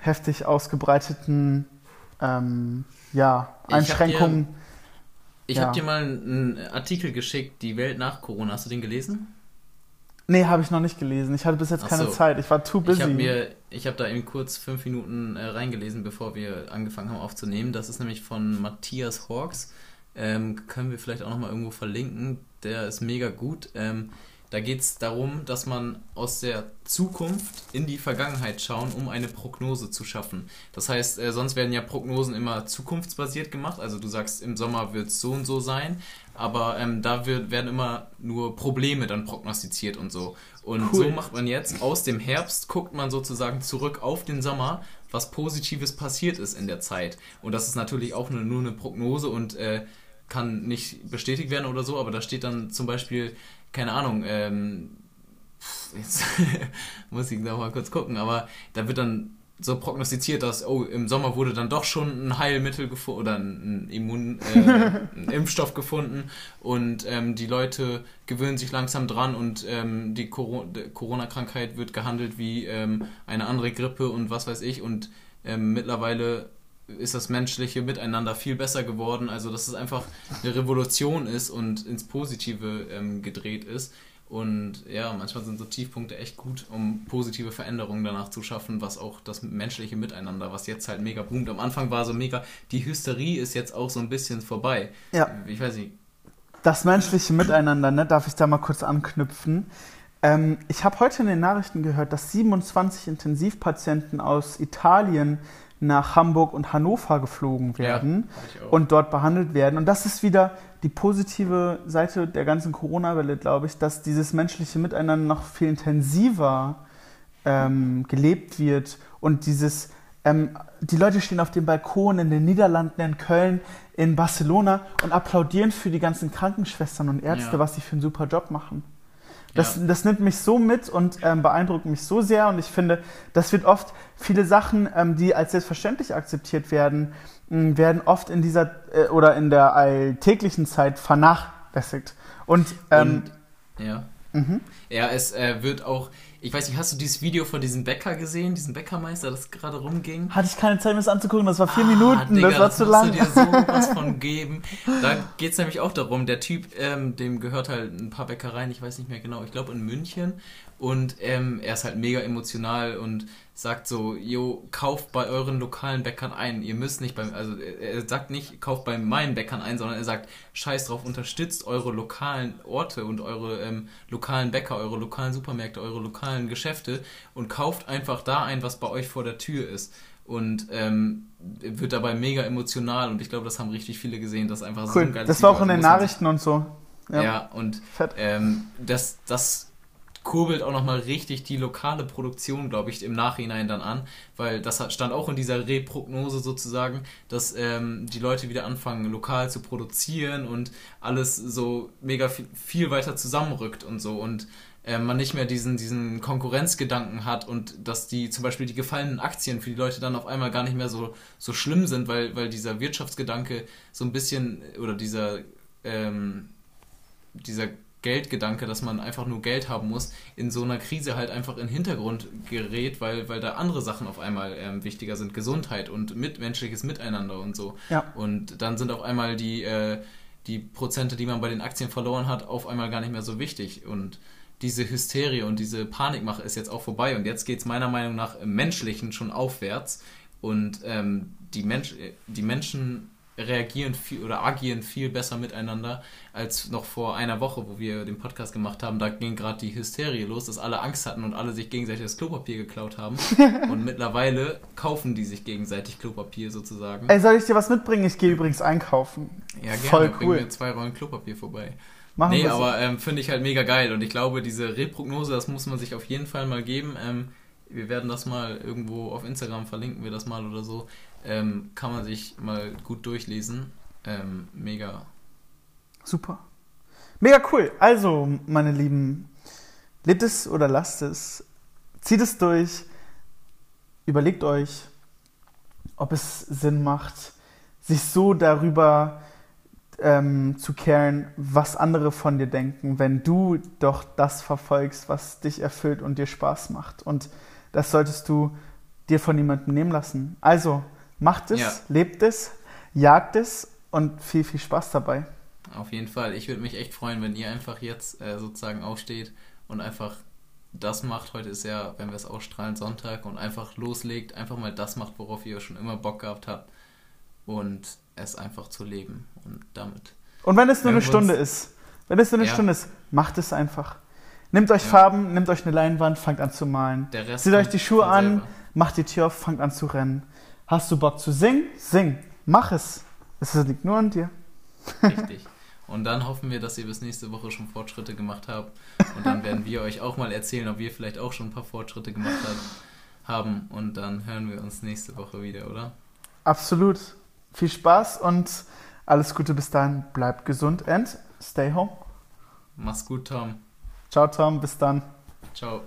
heftig ausgebreiteten ähm, ja, Einschränkungen. Ich habe dir, ja. hab dir mal einen Artikel geschickt, die Welt nach Corona. Hast du den gelesen? Nee, habe ich noch nicht gelesen. Ich hatte bis jetzt keine so. Zeit. Ich war too busy. Ich habe mir, ich habe da eben kurz fünf Minuten äh, reingelesen, bevor wir angefangen haben aufzunehmen. Das ist nämlich von Matthias Hawks. Ähm, können wir vielleicht auch nochmal irgendwo verlinken. Der ist mega gut. Ähm, da geht es darum, dass man aus der Zukunft in die Vergangenheit schauen, um eine Prognose zu schaffen. Das heißt, äh, sonst werden ja Prognosen immer zukunftsbasiert gemacht. Also du sagst, im Sommer wird es so und so sein, aber ähm, da wird, werden immer nur Probleme dann prognostiziert und so. Und cool. so macht man jetzt aus dem Herbst, guckt man sozusagen zurück auf den Sommer was Positives passiert ist in der Zeit. Und das ist natürlich auch nur, nur eine Prognose und äh, kann nicht bestätigt werden oder so, aber da steht dann zum Beispiel, keine Ahnung, ähm, jetzt muss ich noch mal kurz gucken, aber da wird dann so prognostiziert, dass oh, im Sommer wurde dann doch schon ein Heilmittel gefunden oder ein, Immun, äh, ein Impfstoff gefunden und ähm, die Leute gewöhnen sich langsam dran und ähm, die Corona-Krankheit wird gehandelt wie ähm, eine andere Grippe und was weiß ich und ähm, mittlerweile ist das menschliche Miteinander viel besser geworden. Also dass es einfach eine Revolution ist und ins Positive ähm, gedreht ist. Und ja, manchmal sind so Tiefpunkte echt gut, um positive Veränderungen danach zu schaffen, was auch das menschliche Miteinander, was jetzt halt mega boomt. Am Anfang war so mega, die Hysterie ist jetzt auch so ein bisschen vorbei. Ja. Ich weiß nicht. Das menschliche Miteinander, ne, darf ich da mal kurz anknüpfen. Ähm, ich habe heute in den Nachrichten gehört, dass 27 Intensivpatienten aus Italien nach Hamburg und Hannover geflogen werden ja, und dort behandelt werden. Und das ist wieder die positive Seite der ganzen Corona-Welle, glaube ich, dass dieses menschliche Miteinander noch viel intensiver ähm, gelebt wird und dieses ähm, die Leute stehen auf dem Balkon in den Niederlanden, in Köln, in Barcelona und applaudieren für die ganzen Krankenschwestern und Ärzte, ja. was sie für einen super Job machen. Das, ja. das nimmt mich so mit und ähm, beeindruckt mich so sehr. Und ich finde, das wird oft, viele Sachen, ähm, die als selbstverständlich akzeptiert werden, werden oft in dieser äh, oder in der alltäglichen Zeit vernachlässigt. Und, ähm, und ja. Mhm. Ja, es äh, wird auch, ich weiß nicht, hast du dieses Video von diesem Bäcker gesehen, diesen Bäckermeister, das gerade rumging? Hatte ich keine Zeit, mir das anzugucken, das war vier ah, Minuten, Digga, das war das zu lang. Du dir so was von geben. Da geht es nämlich auch darum, der Typ, ähm, dem gehört halt ein paar Bäckereien, ich weiß nicht mehr genau, ich glaube in München. Und ähm, er ist halt mega emotional und sagt so, jo, kauft bei euren lokalen Bäckern ein. Ihr müsst nicht beim, also er sagt nicht, kauft bei meinen Bäckern ein, sondern er sagt, scheiß drauf, unterstützt eure lokalen Orte und eure ähm, lokalen Bäcker, eure lokalen Supermärkte, eure lokalen Geschäfte und kauft einfach da ein, was bei euch vor der Tür ist. Und ähm, wird dabei mega emotional und ich glaube, das haben richtig viele gesehen, dass einfach cool. so ein geiles Das war auch in den Nachrichten und so. Ja, ja und ähm, das, das kurbelt auch nochmal richtig die lokale Produktion, glaube ich, im Nachhinein dann an, weil das stand auch in dieser Reprognose sozusagen, dass ähm, die Leute wieder anfangen, lokal zu produzieren und alles so mega viel, weiter zusammenrückt und so und äh, man nicht mehr diesen, diesen Konkurrenzgedanken hat und dass die zum Beispiel die gefallenen Aktien für die Leute dann auf einmal gar nicht mehr so, so schlimm sind, weil, weil dieser Wirtschaftsgedanke so ein bisschen oder dieser ähm, dieser Geldgedanke, dass man einfach nur Geld haben muss, in so einer Krise halt einfach in den Hintergrund gerät, weil, weil da andere Sachen auf einmal ähm, wichtiger sind. Gesundheit und mitmenschliches Miteinander und so. Ja. Und dann sind auf einmal die, äh, die Prozente, die man bei den Aktien verloren hat, auf einmal gar nicht mehr so wichtig. Und diese Hysterie und diese Panikmache ist jetzt auch vorbei. Und jetzt geht es meiner Meinung nach im Menschlichen schon aufwärts. Und ähm, die, Mensch, die Menschen reagieren viel oder agieren viel besser miteinander als noch vor einer Woche, wo wir den Podcast gemacht haben. Da ging gerade die Hysterie los, dass alle Angst hatten und alle sich gegenseitig das Klopapier geklaut haben. und mittlerweile kaufen die sich gegenseitig Klopapier sozusagen. Ey, soll ich dir was mitbringen? Ich gehe übrigens einkaufen. Ja, gerne. Voll cool. Bring mir zwei Rollen Klopapier vorbei. Machen nee, aber ähm, finde ich halt mega geil und ich glaube, diese Reprognose, das muss man sich auf jeden Fall mal geben. Ähm, wir werden das mal irgendwo auf Instagram verlinken wir das mal oder so. Ähm, kann man sich mal gut durchlesen. Ähm, mega. Super. Mega cool. Also, meine Lieben, lebt es oder lasst es. Zieht es durch. Überlegt euch, ob es Sinn macht, sich so darüber ähm, zu kehren, was andere von dir denken, wenn du doch das verfolgst, was dich erfüllt und dir Spaß macht. Und das solltest du dir von niemandem nehmen lassen. Also, Macht es, ja. lebt es, jagt es und viel, viel Spaß dabei. Auf jeden Fall. Ich würde mich echt freuen, wenn ihr einfach jetzt äh, sozusagen aufsteht und einfach das macht. Heute ist ja, wenn wir es ausstrahlen, Sonntag und einfach loslegt, einfach mal das macht, worauf ihr schon immer Bock gehabt habt und es einfach zu leben und damit. Und wenn es nur eine Stunde ist, wenn es nur eine ja. Stunde ist, macht es einfach. Nehmt euch ja. Farben, nehmt euch eine Leinwand, fangt an zu malen. Zieht euch die Schuhe an, macht die Tür auf, fangt an zu rennen. Hast du Bock zu singen? Sing. Mach es. Es liegt nur an dir. Richtig. Und dann hoffen wir, dass ihr bis nächste Woche schon Fortschritte gemacht habt. Und dann werden wir euch auch mal erzählen, ob wir vielleicht auch schon ein paar Fortschritte gemacht haben. Und dann hören wir uns nächste Woche wieder, oder? Absolut. Viel Spaß und alles Gute bis dahin. Bleibt gesund und stay home. Mach's gut, Tom. Ciao, Tom. Bis dann. Ciao.